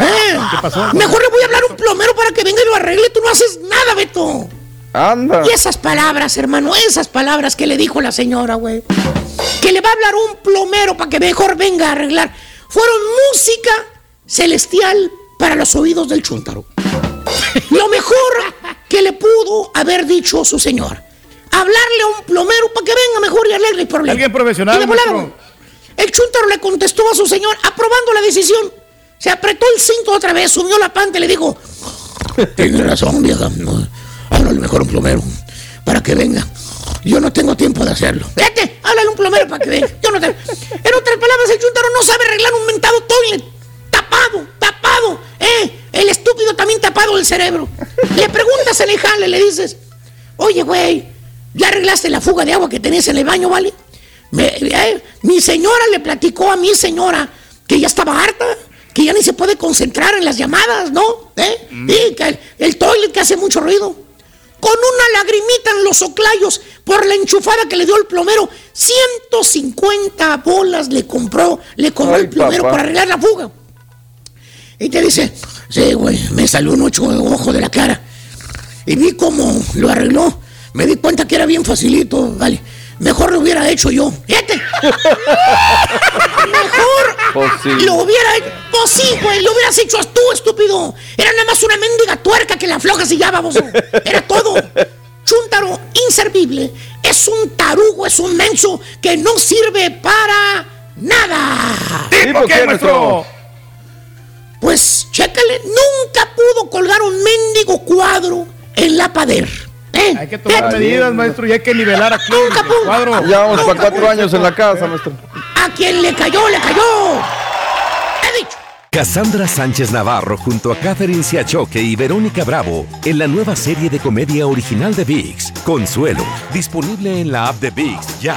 Eh, ¿Qué pasó? Mejor le voy a hablar a un plomero para que venga y lo arregle. Tú no haces nada, Beto. Anda. Y esas palabras, hermano, esas palabras que le dijo la señora, güey. Que le va a hablar un plomero para que mejor venga a arreglar. Fueron música celestial para los oídos del chúntaro. Lo mejor que le pudo haber dicho su señor. Hablarle a un plomero para que venga mejor y arregle el problema. Alguien profesional, El chúntaro le contestó a su señor, aprobando la decisión. Se apretó el cinto otra vez, subió la panta y le dijo: Tienes razón, vieja. Háblale mejor un plomero para que venga. Yo no tengo tiempo de hacerlo. Vete, háblale un plomero para que venga. Yo no tengo. En otras palabras, el chúntaro no sabe arreglar un mentado toilet. Tapado, tapado. ¿Eh? El estúpido también tapado del cerebro. Le preguntas al lejano, le dices: Oye, güey, ¿ya arreglaste la fuga de agua que tenías en el baño, vale? Me- eh, mi señora le platicó a mi señora que ya estaba harta, que ya ni se puede concentrar en las llamadas, ¿no? ¿Eh? Sí, que el, el toilet que hace mucho ruido. Con una lagrimita en los oclayos por la enchufada que le dio el plomero, 150 bolas le compró, le cobró el plomero papá. para arreglar la fuga. Y te dice, sí, güey, me salió un ocho ojo de la cara. Y vi cómo lo arregló. Me di cuenta que era bien facilito, vale. Mejor lo hubiera hecho yo. Fíjate. Mejor Pues sí. lo hubiera hecho. Pues sí, güey, lo hubieras hecho tú, estúpido. Era nada más una mendiga tuerca que la aflojas y ya, baboso. Era todo. Chúntaro inservible. Es un tarugo, es un menso que no sirve para nada. ¿Y por qué, maestro? Pues chécale, nunca pudo colgar un mendigo cuadro en la pader. Hay que tomar medidas, maestro, y hay que nivelar aquí el cuadro. Ya vamos para cuatro años en la casa, maestro. A quien le cayó, le cayó. Cassandra Sánchez Navarro junto a Catherine Siachoque y Verónica Bravo en la nueva serie de comedia original de VIX, Consuelo, disponible en la app de VIX ya.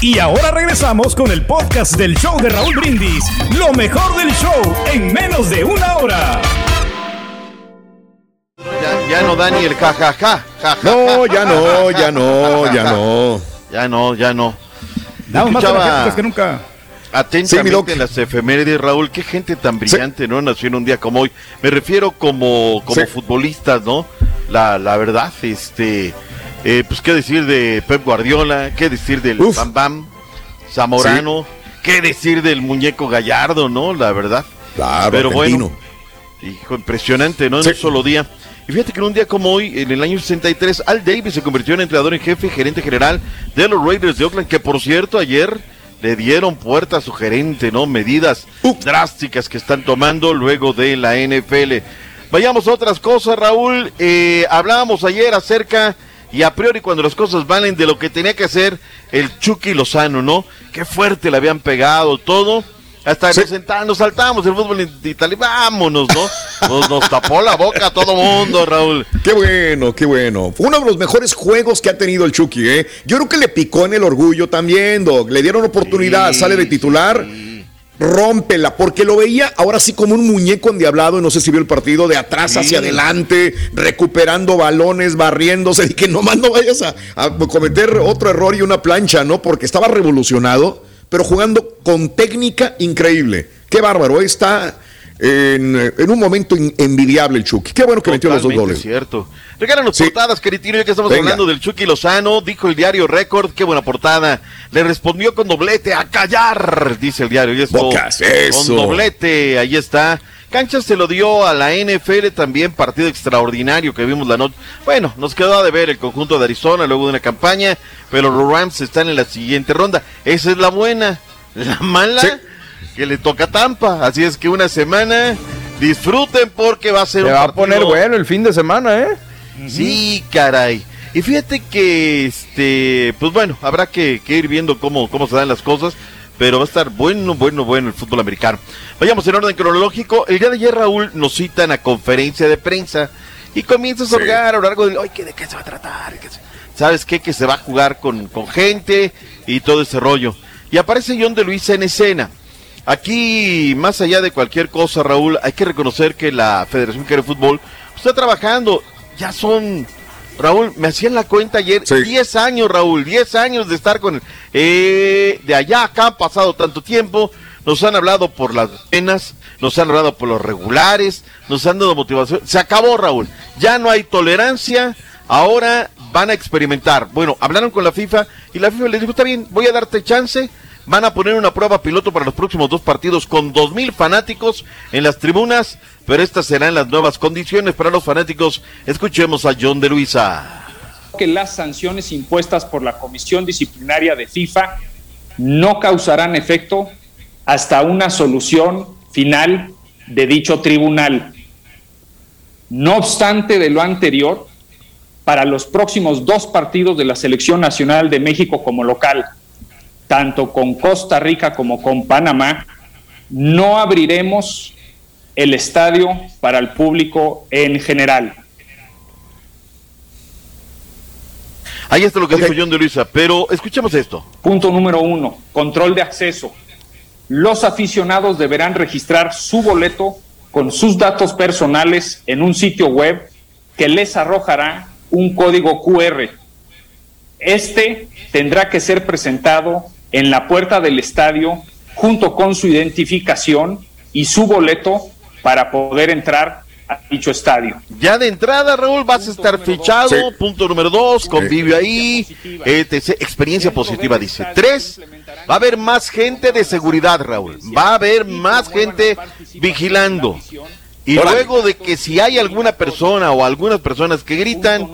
Y ahora regresamos con el podcast del show de Raúl Brindis. Lo mejor del show en menos de una hora. Ya, ya no da ni el jajaja. Ja, ja, No, ja, ya ja, no, ya no, ya no. Ya no, ya no. Damos más tarjetas que nunca. Atentamente en las efemérides, Raúl, qué gente tan brillante, ¿no? Nació en un día como hoy. Me refiero como, como Sí. futbolistas, ¿no? La, la verdad, este, eh, pues qué decir de Pep Guardiola, qué decir del Bam Bam, Zamorano, qué decir del muñeco Gallardo, ¿no? La verdad. Claro, Pero argentino. bueno, hijo, impresionante, ¿no? En un solo día. Y fíjate que en un día como hoy, en el año 63, Al Davis se convirtió en entrenador en jefe y gerente general de los Raiders de Oakland, que por cierto ayer le dieron puerta a su gerente, ¿no? Medidas drásticas que están tomando luego de la NFL. Vayamos a otras cosas, Raúl. Eh, hablábamos ayer acerca, y a priori cuando las cosas valen, de lo que tenía que hacer el Chucky Lozano, ¿no? Qué fuerte le habían pegado todo. Hasta nos sentamos, nos saltamos el fútbol italiano, vámonos, ¿no? Nos, nos tapó la boca a todo mundo, Raúl. Qué bueno, qué bueno. Fue uno de los mejores juegos que ha tenido el Chucky, ¿eh? Yo creo que le picó en el orgullo también, Doc. Le dieron oportunidad, sale de titular, rómpela, porque lo veía ahora sí como un muñeco endiablado, no sé si vio el partido, de atrás Sí. hacia adelante, recuperando balones, barriéndose, [laughs] y que nomás no vayas a, a cometer otro error y una plancha, ¿no? Porque estaba revolucionado, pero jugando con técnica increíble. Qué bárbaro, está en, en un momento envidiable el Chucky. Qué bueno que metió los dos goles. cierto. Regálanos portadas, Queritino, ya que estamos Venga. hablando del Chucky Lozano. Dijo el diario Record, qué buena portada. Le respondió con doblete, a callar, dice el diario. Y esto, Bocas, eso. Con doblete, ahí está. Cancha se lo dio a la NFL también, partido extraordinario que vimos la noche. Bueno, nos quedó de ver el conjunto de Arizona luego de una campaña, pero los Rams están en la siguiente ronda. Esa es la buena. La mala, que le toca Tampa. Así es que una semana, disfruten porque va a ser Se un va a poner bueno el fin de semana, ¿eh? Sí, caray. Y fíjate que, este, pues bueno, habrá que, que ir viendo cómo, cómo se dan las cosas, pero va a estar bueno, bueno, bueno el fútbol americano. Vayamos en orden cronológico. El día de ayer, Raúl, nos citan a conferencia de prensa y comienza a sorgar a lo largo del, ay, ¿qué- ¿de qué se va a tratar? ¿Qué se- ¿Sabes qué? Que se va a jugar con, con gente y todo ese rollo. Y aparece John de Luisa en escena. Aquí, más allá de cualquier cosa, Raúl, hay que reconocer que la Federación Mexicana de Fútbol está trabajando. Ya son, Raúl, me hacían la cuenta ayer, 10 años, Raúl, 10 años de estar con... Eh, de allá acá ha pasado tanto tiempo, nos han hablado por las penas, nos han hablado por los regulares, nos han dado motivación. Se acabó, Raúl. Ya no hay tolerancia, ahora van a experimentar. Bueno, hablaron con la FIFA y la FIFA les dijo, está bien, voy a darte chance. Van a poner una prueba piloto para los próximos dos partidos con dos mil fanáticos en las tribunas, pero estas serán las nuevas condiciones para los fanáticos. Escuchemos a John de Luisa. que las sanciones impuestas por la Comisión Disciplinaria de FIFA no causarán efecto hasta una solución final de dicho tribunal. No obstante de lo anterior, para los próximos dos partidos de la Selección Nacional de México como local, tanto con Costa Rica como con Panamá, no abriremos el estadio para el público en general. Ahí está lo que dijo John de Luisa, pero escuchemos esto. Punto número uno, control de acceso. Los aficionados deberán registrar su boleto con sus datos personales en un sitio web que les arrojará un código QR. Este tendrá que ser presentado en la puerta del estadio junto con su identificación y su boleto para poder entrar a dicho estadio. Ya de entrada, Raúl, vas a estar fichado. Punto número dos, convivio ahí. etc. Experiencia positiva, dice. Tres, va a haber más gente de seguridad, Raúl. Va a haber más gente vigilando. Y luego de que si hay alguna persona o algunas personas que gritan,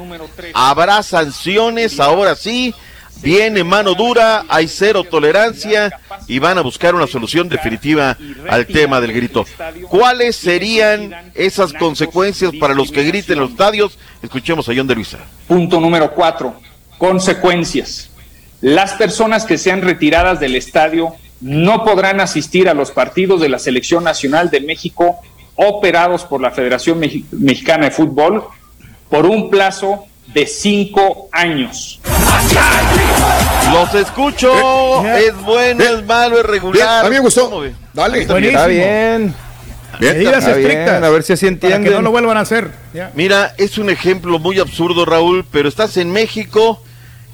habrá sanciones, ahora sí. Viene mano dura, hay cero tolerancia y van a buscar una solución definitiva al tema del grito. ¿Cuáles serían esas consecuencias para los que griten en los estadios? Escuchemos a John de Luisa. Punto número cuatro, consecuencias. Las personas que sean retiradas del estadio no podrán asistir a los partidos de la Selección Nacional de México operados por la Federación Mexicana de Fútbol por un plazo de cinco años. Los escucho, es bueno, es malo, es regular. a mí me gustó. Dale. Está bien. Bien. Medidas Está bien, estrictas. a ver si así Para que entienden. no lo vuelvan a hacer. Ya. Mira, es un ejemplo muy absurdo, Raúl, pero estás en México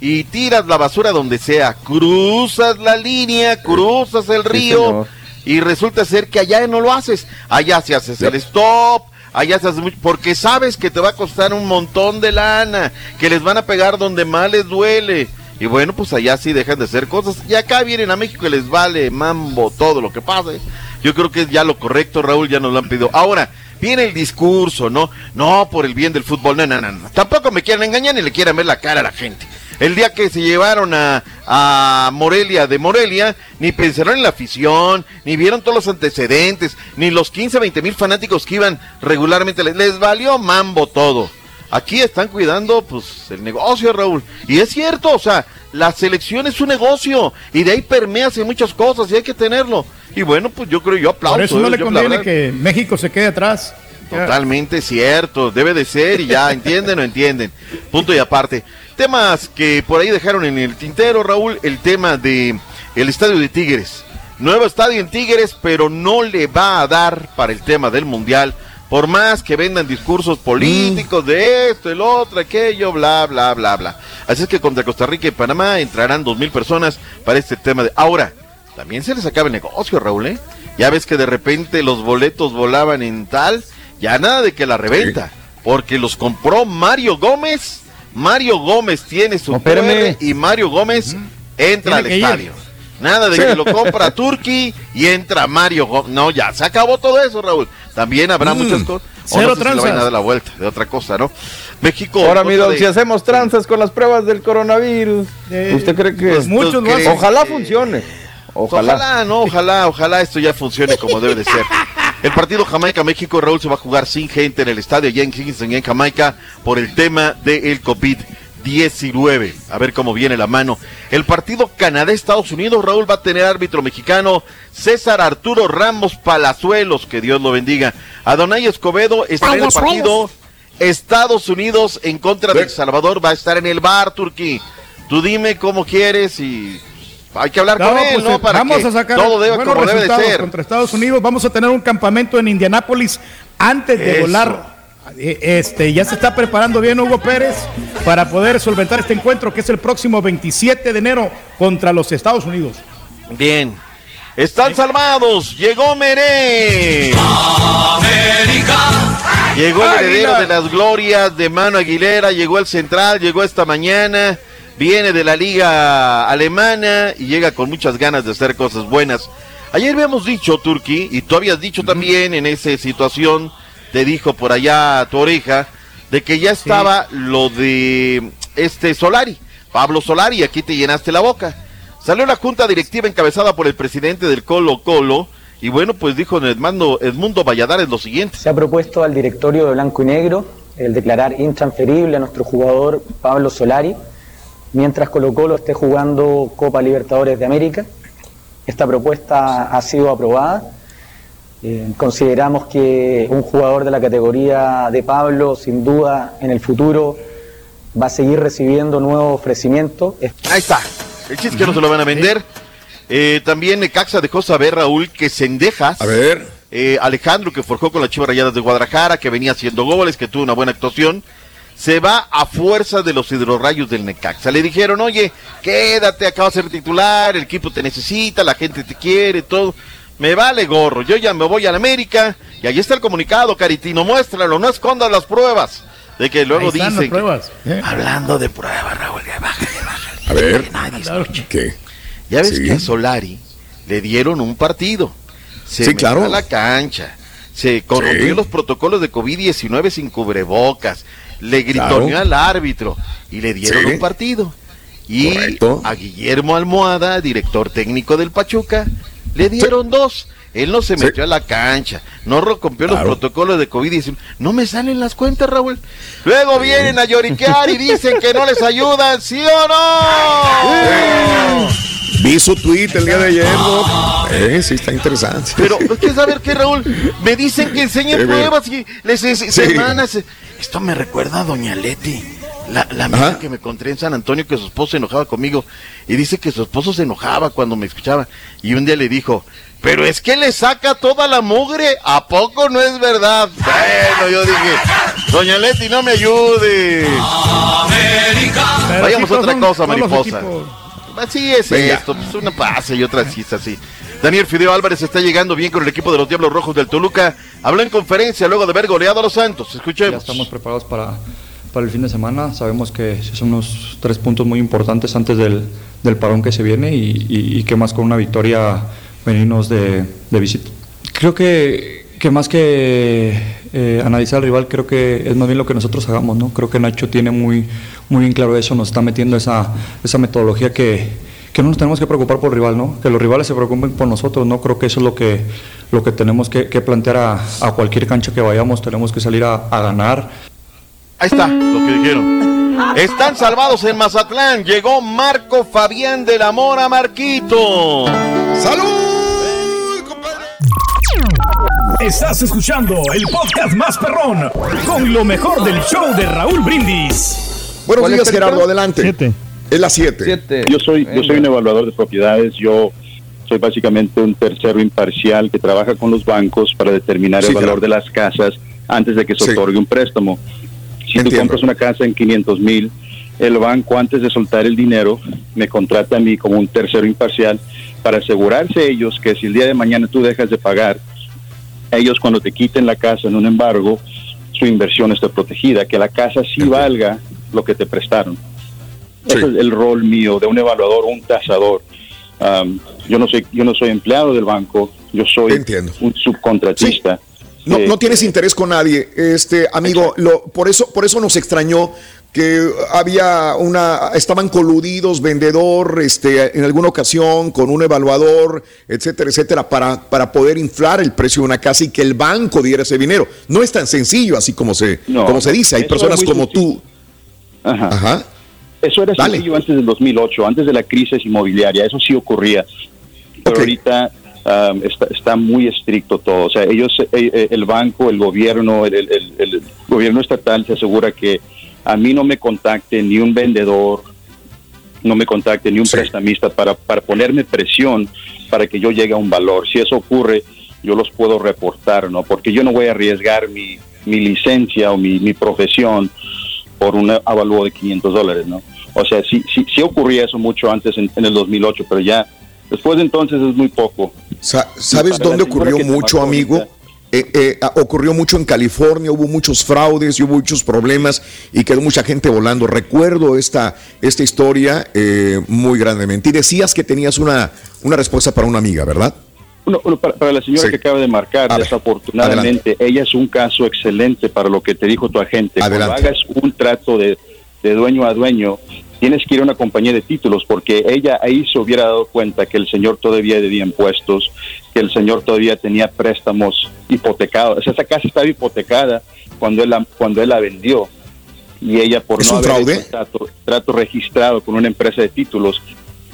y tiras la basura donde sea, cruzas la línea, cruzas el río y resulta ser que allá no lo haces. Allá se haces el stop, allá hace mucho, porque sabes que te va a costar un montón de lana, que les van a pegar donde más les duele. Y bueno, pues allá sí dejan de hacer cosas. Y acá vienen a México y les vale mambo todo lo que pase. Yo creo que es ya lo correcto, Raúl, ya nos lo han pedido. Ahora, viene el discurso, ¿no? No, por el bien del fútbol, no, no, no. Tampoco me quieran engañar ni le quieran ver la cara a la gente. El día que se llevaron a, a Morelia de Morelia, ni pensaron en la afición, ni vieron todos los antecedentes, ni los 15, 20 mil fanáticos que iban regularmente. Les, les valió mambo todo. Aquí están cuidando, pues, el negocio, Raúl. Y es cierto, o sea, la selección es un negocio y de ahí permeas en muchas cosas y hay que tenerlo. Y bueno, pues yo creo, yo aplaudo. Por eso no eh, le conviene que México se quede atrás. Totalmente cierto, debe de ser y ya, entienden o entienden. Punto y aparte. Temas que por ahí dejaron en el tintero, Raúl, el tema de el estadio de Tigres. Nuevo estadio en Tigres, pero no le va a dar para el tema del Mundial. Por más que vendan discursos políticos de esto, el otro, aquello, bla, bla, bla, bla. Así es que contra Costa Rica y Panamá entrarán dos mil personas para este tema de... Ahora, también se les acaba el negocio, Raúl, ¿eh? Ya ves que de repente los boletos volaban en tal, ya nada de que la reventa, porque los compró Mario Gómez. Mario Gómez tiene su. QR y Mario Gómez entra Tiene al ir. estadio. Nada de Sí. que lo compra Turki y entra Mario Gómez. No, ya se acabó todo eso, Raúl. También habrá Mm. muchas cosas. O Cero no sé si le vayan tranzas. a dar la vuelta de otra cosa, ¿no? México. Ahora, mi cosa don, de- si hacemos tranzas con las pruebas del coronavirus, Eh, ¿usted cree que pues, muchos ¿tú lo hacen. crees ojalá funcione? Ojalá. Ojalá. no, ojalá, ojalá esto ya funcione como debe de ser. El partido Jamaica-México, Raúl, se va a jugar sin gente en el estadio allá en Kingston, en Jamaica, por el tema del COVID-19. A ver cómo viene la mano. El partido Canadá-Estados Unidos, Raúl, va a tener árbitro mexicano César Arturo Ramos Palazuelos, que Dios lo bendiga. Adonai Escobedo está en el partido Estados Unidos en contra de El Salvador, va a estar en el bar, Turquí. Tú dime cómo quieres y hay que hablar No, con él, pues, ¿no? eh, Para vamos que a sacar todo debe como debe de ser. contra Estados Unidos. Vamos a tener un campamento en Indianápolis antes de Eso. volar. Eh, Este, ya se está preparando bien Hugo Pérez para poder solventar este encuentro que es el próximo 27 de enero contra los Estados Unidos. Bien. Están salvados. Llegó Meré. Llegó el heredero de las glorias de Mano Aguilera. Llegó el central. Llegó esta mañana. Viene de la liga alemana y llega con muchas ganas de hacer cosas buenas. Ayer habíamos dicho, Turki, y tú habías dicho también en esa situación, te dijo por allá a tu oreja, de que ya estaba lo de este Solari, Pablo Solari, aquí te llenaste la boca. Salió la junta directiva encabezada por el presidente del Colo Colo, y bueno, pues dijo Edmundo, Edmundo Valladares lo siguiente. Se ha propuesto al directorio de Blanco y Negro el declarar intransferible a nuestro jugador Pablo Solari mientras Colo Colo esté jugando Copa Libertadores de América. Esta propuesta ha sido aprobada. Eh, consideramos que un jugador de la categoría de Pablo, sin duda, en el futuro va a seguir recibiendo nuevos ofrecimientos. Ahí está. El chiste es que no se lo van a vender. Eh, también Necaxa dejó saber, Raúl, que Sendejas. A ver. eh, Alejandro, que forjó con las Chivas Rayadas de Guadalajara, que venía haciendo goles, que tuvo una buena actuación. Se va a fuerza de los hidrorrayos del Necaxa. Le dijeron, oye, quédate, acabas de ser titular, el equipo te necesita, la gente te quiere, todo. Me vale gorro, yo ya me voy a la América y ahí está el comunicado, Caritino, muéstralo, no escondas las pruebas. De que luego Ahí están las dicen, pruebas. ¿eh? hablando de pruebas, Raúl, ya baja, ya baja. A ver. Nadie escucha. ¿Qué? Ya ves Sí. que a Solari le dieron un partido. Se Sí, metió claro. a la cancha. Se corrompió Sí. los protocolos de COVID-19 sin cubrebocas. Le gritoneó Claro. al árbitro y le dieron Sí. un partido. Y Correcto. a Guillermo Almohada, director técnico del Pachuca, le dieron dos. Él no se Sí. metió a la cancha, no rompió los protocolos de COVID-19. No me salen las cuentas, Raúl. Luego vienen a lloriquear y dicen que no les ayudan, ¿sí o no? Vi su tweet el día de ayer, Doc. Eh, sí, está interesante. Pero, ¿quieres saber qué, Raúl? Me dicen que enseñen bueno. pruebas y les es- Sí. semanas. Esto me recuerda a Doña Leti, la, la amiga Ajá. que me encontré en San Antonio, que su esposo se enojaba conmigo. Y dice que su esposo se enojaba cuando me escuchaba. Y un día le dijo, pero es que le saca toda la mugre. ¿A poco no es verdad? Bueno, yo dije, Doña Leti, no me ayude. Pero Vayamos sí, a otra son cosa, mariposa. Así es Venga. esto, pues una pasa y otra sí es así. Daniel Fideo Álvarez está llegando bien con el equipo de los Diablos Rojos del Toluca. Habló en conferencia luego de haber goleado a los Santos. Ya Escuchemos. estamos preparados para, para el fin de semana. Sabemos que son unos tres puntos muy importantes antes del, del parón que se viene y, y, y que más con una victoria venirnos de, de visita. Creo que, que más que eh, analizar al rival, creo que es más bien lo que nosotros hagamos. ¿no? Creo que Nacho tiene muy, muy bien claro eso, nos está metiendo esa, esa metodología que, que no nos tenemos que preocupar por el rival, ¿no? que los rivales se preocupen por nosotros. ¿no? Creo que eso es lo que, lo que tenemos que, que plantear a, a cualquier cancha que vayamos. Tenemos que salir a, a ganar. Ahí está lo que dijeron. Están salvados en Mazatlán. Llegó Marco Fabián de la Mora Marquito. ¡Salud, compadre! Estás escuchando el podcast más perrón con lo mejor del show de Raúl Brindis. Buenos ¿Cuál es días, el Gerardo, adelante. Siete. Es la 7. Siete. Yo soy, yo soy un evaluador de propiedades, yo soy básicamente un tercero imparcial que trabaja con los bancos para determinar Sí, el valor claro. de las casas antes de que se Sí. otorgue un préstamo. Si tú Entiendo. compras una casa en 500 mil, el banco antes de soltar el dinero me contrata a mí como un tercero imparcial para asegurarse ellos que si el día de mañana tú dejas de pagar, ellos cuando te quiten la casa en un embargo, su inversión esté protegida, que la casa sí Entiendo. valga lo que te prestaron. Sí. Ese es el rol mío de un evaluador, un tasador. Um, yo no soy, yo no soy empleado del banco, yo soy Entiendo. un subcontratista. No, Eh, no tienes interés con nadie, este amigo. Lo, por eso, por eso nos extrañó que había una, estaban coludidos vendedor, este, en alguna ocasión con un evaluador, etcétera, etcétera, para, para poder inflar el precio de una casa y que el banco diera ese dinero. No es tan sencillo así como se, No, como se dice. Hay personas como tú. Ajá. Ajá. Eso era Dale. sencillo antes del 2008, antes de la crisis inmobiliaria, eso sí ocurría. Pero ahorita um, está, está muy estricto todo. O sea, ellos, eh, eh, el banco, el gobierno, el, el- el- el gobierno estatal se asegura que a mí no me contacte ni un vendedor, no me contacte ni un Sí. prestamista para, para ponerme presión para que yo llegue a un valor. Si eso ocurre, yo los puedo reportar, ¿no? Porque yo no voy a arriesgar mi, mi licencia o mi, mi profesión por un avalúo de 500 dólares, ¿no? O sea, sí, sí, sí ocurría eso mucho antes en, en el 2008, pero ya después de entonces es muy poco. Sa- ¿Sabes dónde ocurrió mucho, amigo? ahorita. Eh, eh, ah, ocurrió mucho en California, hubo muchos fraudes y hubo muchos problemas y quedó mucha gente volando. Recuerdo esta, esta historia eh, muy grandemente. Y decías que tenías una, una respuesta para una amiga, ¿verdad? Para, para la señora Sí. que acaba de marcar, A ver, desafortunadamente, ella es un caso excelente para lo que te dijo tu agente. Adelante. Cuando hagas un trato de, de dueño a dueño, tienes que ir a una compañía de títulos, porque ella ahí se hubiera dado cuenta que el señor todavía debía impuestos, que el señor todavía tenía préstamos hipotecados. O sea, esa casa estaba hipotecada cuando él la, cuando él la vendió. Y ella, por ¿Es no haber hecho trato, trato registrado con una empresa de títulos,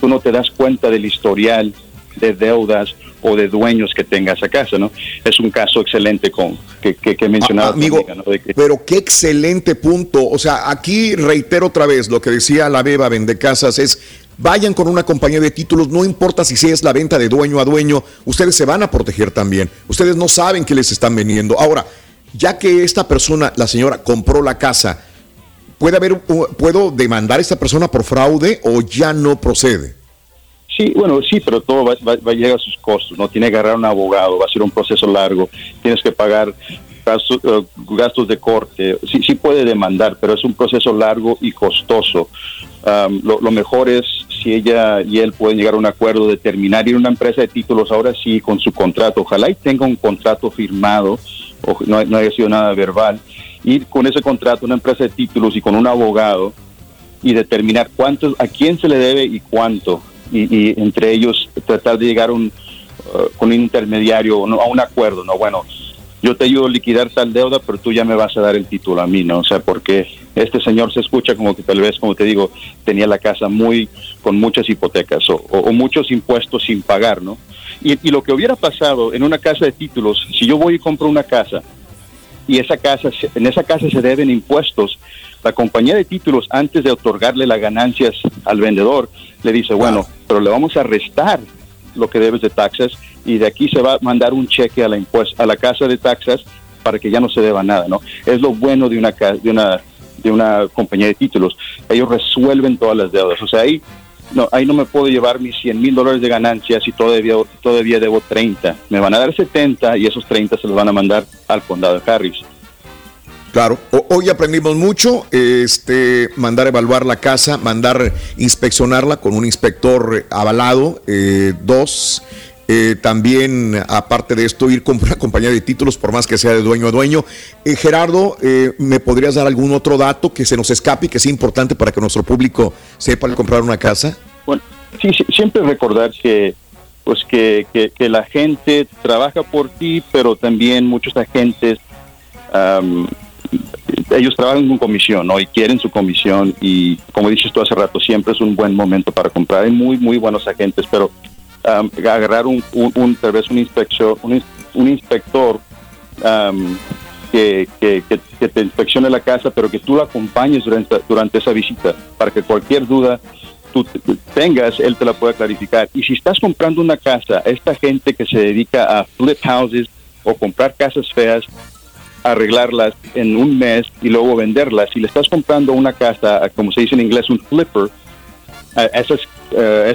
tú no te das cuenta del historial de deudas o de dueños que tenga esa casa, ¿no? Es un caso excelente con que, que, que mencionaba Ah, amigo, amiga, ¿no? De que- pero qué excelente punto. O sea, aquí reitero otra vez lo que decía la Beba Vende Casas es vayan con una compañía de títulos, no importa si es la venta de dueño a dueño, ustedes se van a proteger también. Ustedes no saben qué les están vendiendo. Ahora, ya que esta persona, la señora, compró la casa, ¿puede haber, u- ¿puedo demandar a esta persona por fraude o ya no procede? Sí, bueno, sí, pero todo va, va- va a llegar a sus costos, ¿no? Tiene que agarrar un abogado, va a ser un proceso largo, tienes que pagar gastos, eh, gastos de corte. Sí, sí puede demandar, pero es un proceso largo y costoso. Lo, lo mejor es si ella y él pueden llegar a un acuerdo de terminar ir a una empresa de títulos ahora sí con su contrato. Ojalá y tenga un contrato firmado, o no, no haya sido nada verbal, ir con ese contrato a una empresa de títulos y con un abogado y determinar cuánto, a quién se le debe y cuánto. Y, y entre ellos tratar de llegar un, uh, con un intermediario ¿no? a un acuerdo, ¿no? Bueno, yo te ayudo a liquidar tal deuda, pero tú ya me vas a dar el título a mí, ¿no? O sea, porque este señor se escucha como que tal vez, como te digo, tenía la casa muy, con muchas hipotecas o, muchos impuestos sin pagar, ¿no? Y, y lo que hubiera pasado en una casa de títulos, si yo voy y compro una casa y esa casa, en esa casa se deben impuestos, la compañía de títulos antes de otorgarle las ganancias al vendedor le dice, bueno, pero le vamos a restar lo que debes de taxas y de aquí se va a mandar un cheque a la a la casa de taxas para que ya no se deba nada, ¿no? Es lo bueno de una de una de una compañía de títulos. Ellos resuelven todas las deudas. O sea, ahí no, ahí no me puedo llevar mis 100 mil dólares de ganancias y todavía, todavía debo 30. Me van a dar 70 y esos 30 se los van a mandar al condado de Harris. Claro, hoy aprendimos mucho, este, mandar evaluar la casa, mandar inspeccionarla con un inspector avalado, eh, dos, eh, también aparte de esto ir con [laughs] una compañía de títulos por más que sea de dueño a dueño. Eh, Gerardo, eh, ¿me podrías dar algún otro dato que se nos escape y que sea importante para que nuestro público sepa al comprar una casa? Bueno, sí, siempre recordar que pues que, que, la gente trabaja por ti, pero también muchos agentes ellos trabajan con comisión, ¿no? Y quieren su comisión y como dices tú hace rato, siempre es un buen momento para comprar. Hay muy, muy buenos agentes, pero agarrar un, tal vez un inspector, un, ins- un inspector que, que, que- te inspeccione la casa, pero que tú lo acompañes durante, durante esa visita para que cualquier duda tú te- tengas, él te la pueda clarificar. Y si estás comprando una casa, esta gente que se dedica a flip houses o comprar casas feas, arreglarlas en un mes y luego venderlas, si le estás comprando una casa, como se dice en inglés, un flipper, a, eh,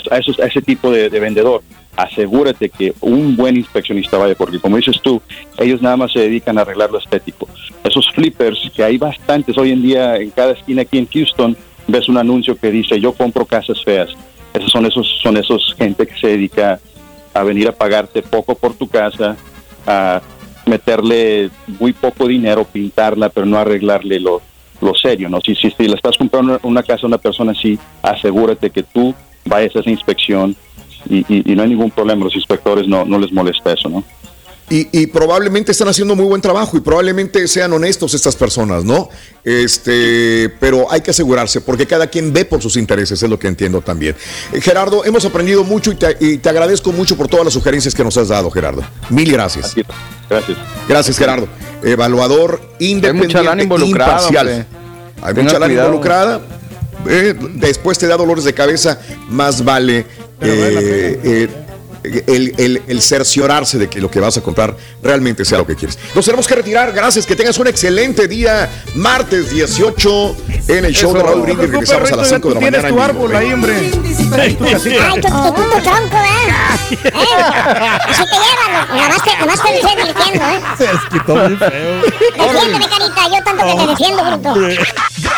a esos- a ese tipo de, de vendedor, asegúrate que un buen inspeccionista vaya, porque como dices tú, ellos nada más se dedican a arreglar lo estético. Esos flippers, que hay bastantes hoy en día en cada esquina aquí en Houston, ves un anuncio que dice yo compro casas feas. Esos son esos, son esos gente que se dedica a venir a pagarte poco por tu casa, a meterle muy poco dinero, pintarla, pero no arreglarle lo, lo serio, ¿no? Si, si, si le estás comprando una, casa a una persona así, asegúrate que tú vayas a esa inspección y, y- y no hay ningún problema, los inspectores no, no les molesta eso, ¿no? Y, y probablemente están haciendo muy buen trabajo y probablemente sean honestos estas personas, ¿no? Este, pero hay que asegurarse porque cada quien ve por sus intereses, es lo que entiendo también. Eh, Gerardo, hemos aprendido mucho y te, y te agradezco mucho por todas las sugerencias que nos has dado, Gerardo. Mil gracias. Gracias. Gracias, Gerardo. Evaluador independiente, mucha lana involucrada, imparcial. hombre. Hay Tenga mucha lana involucrada. Eh, después te da dolores de cabeza, más vale eh, eh, el, el- el cerciorarse de que lo que vas a comprar realmente sea lo que quieres. Nos tenemos que retirar. Gracias. Que tengas un excelente día. Martes 18 en el show de Eso. Raúl Brindis. Regresamos a las perrito, 5 de la tú tienes mañana. tu árbol vivo, ahí, hombre. Ay, tu tu, tronco, ¿eh? [laughs] ¿Eh? Así te llevan, te, nomás te estoy divirtiendo, ¿eh? Se desquitó muy feo. Defiéndeme, carita, yo tanto que te defiendo, bruto.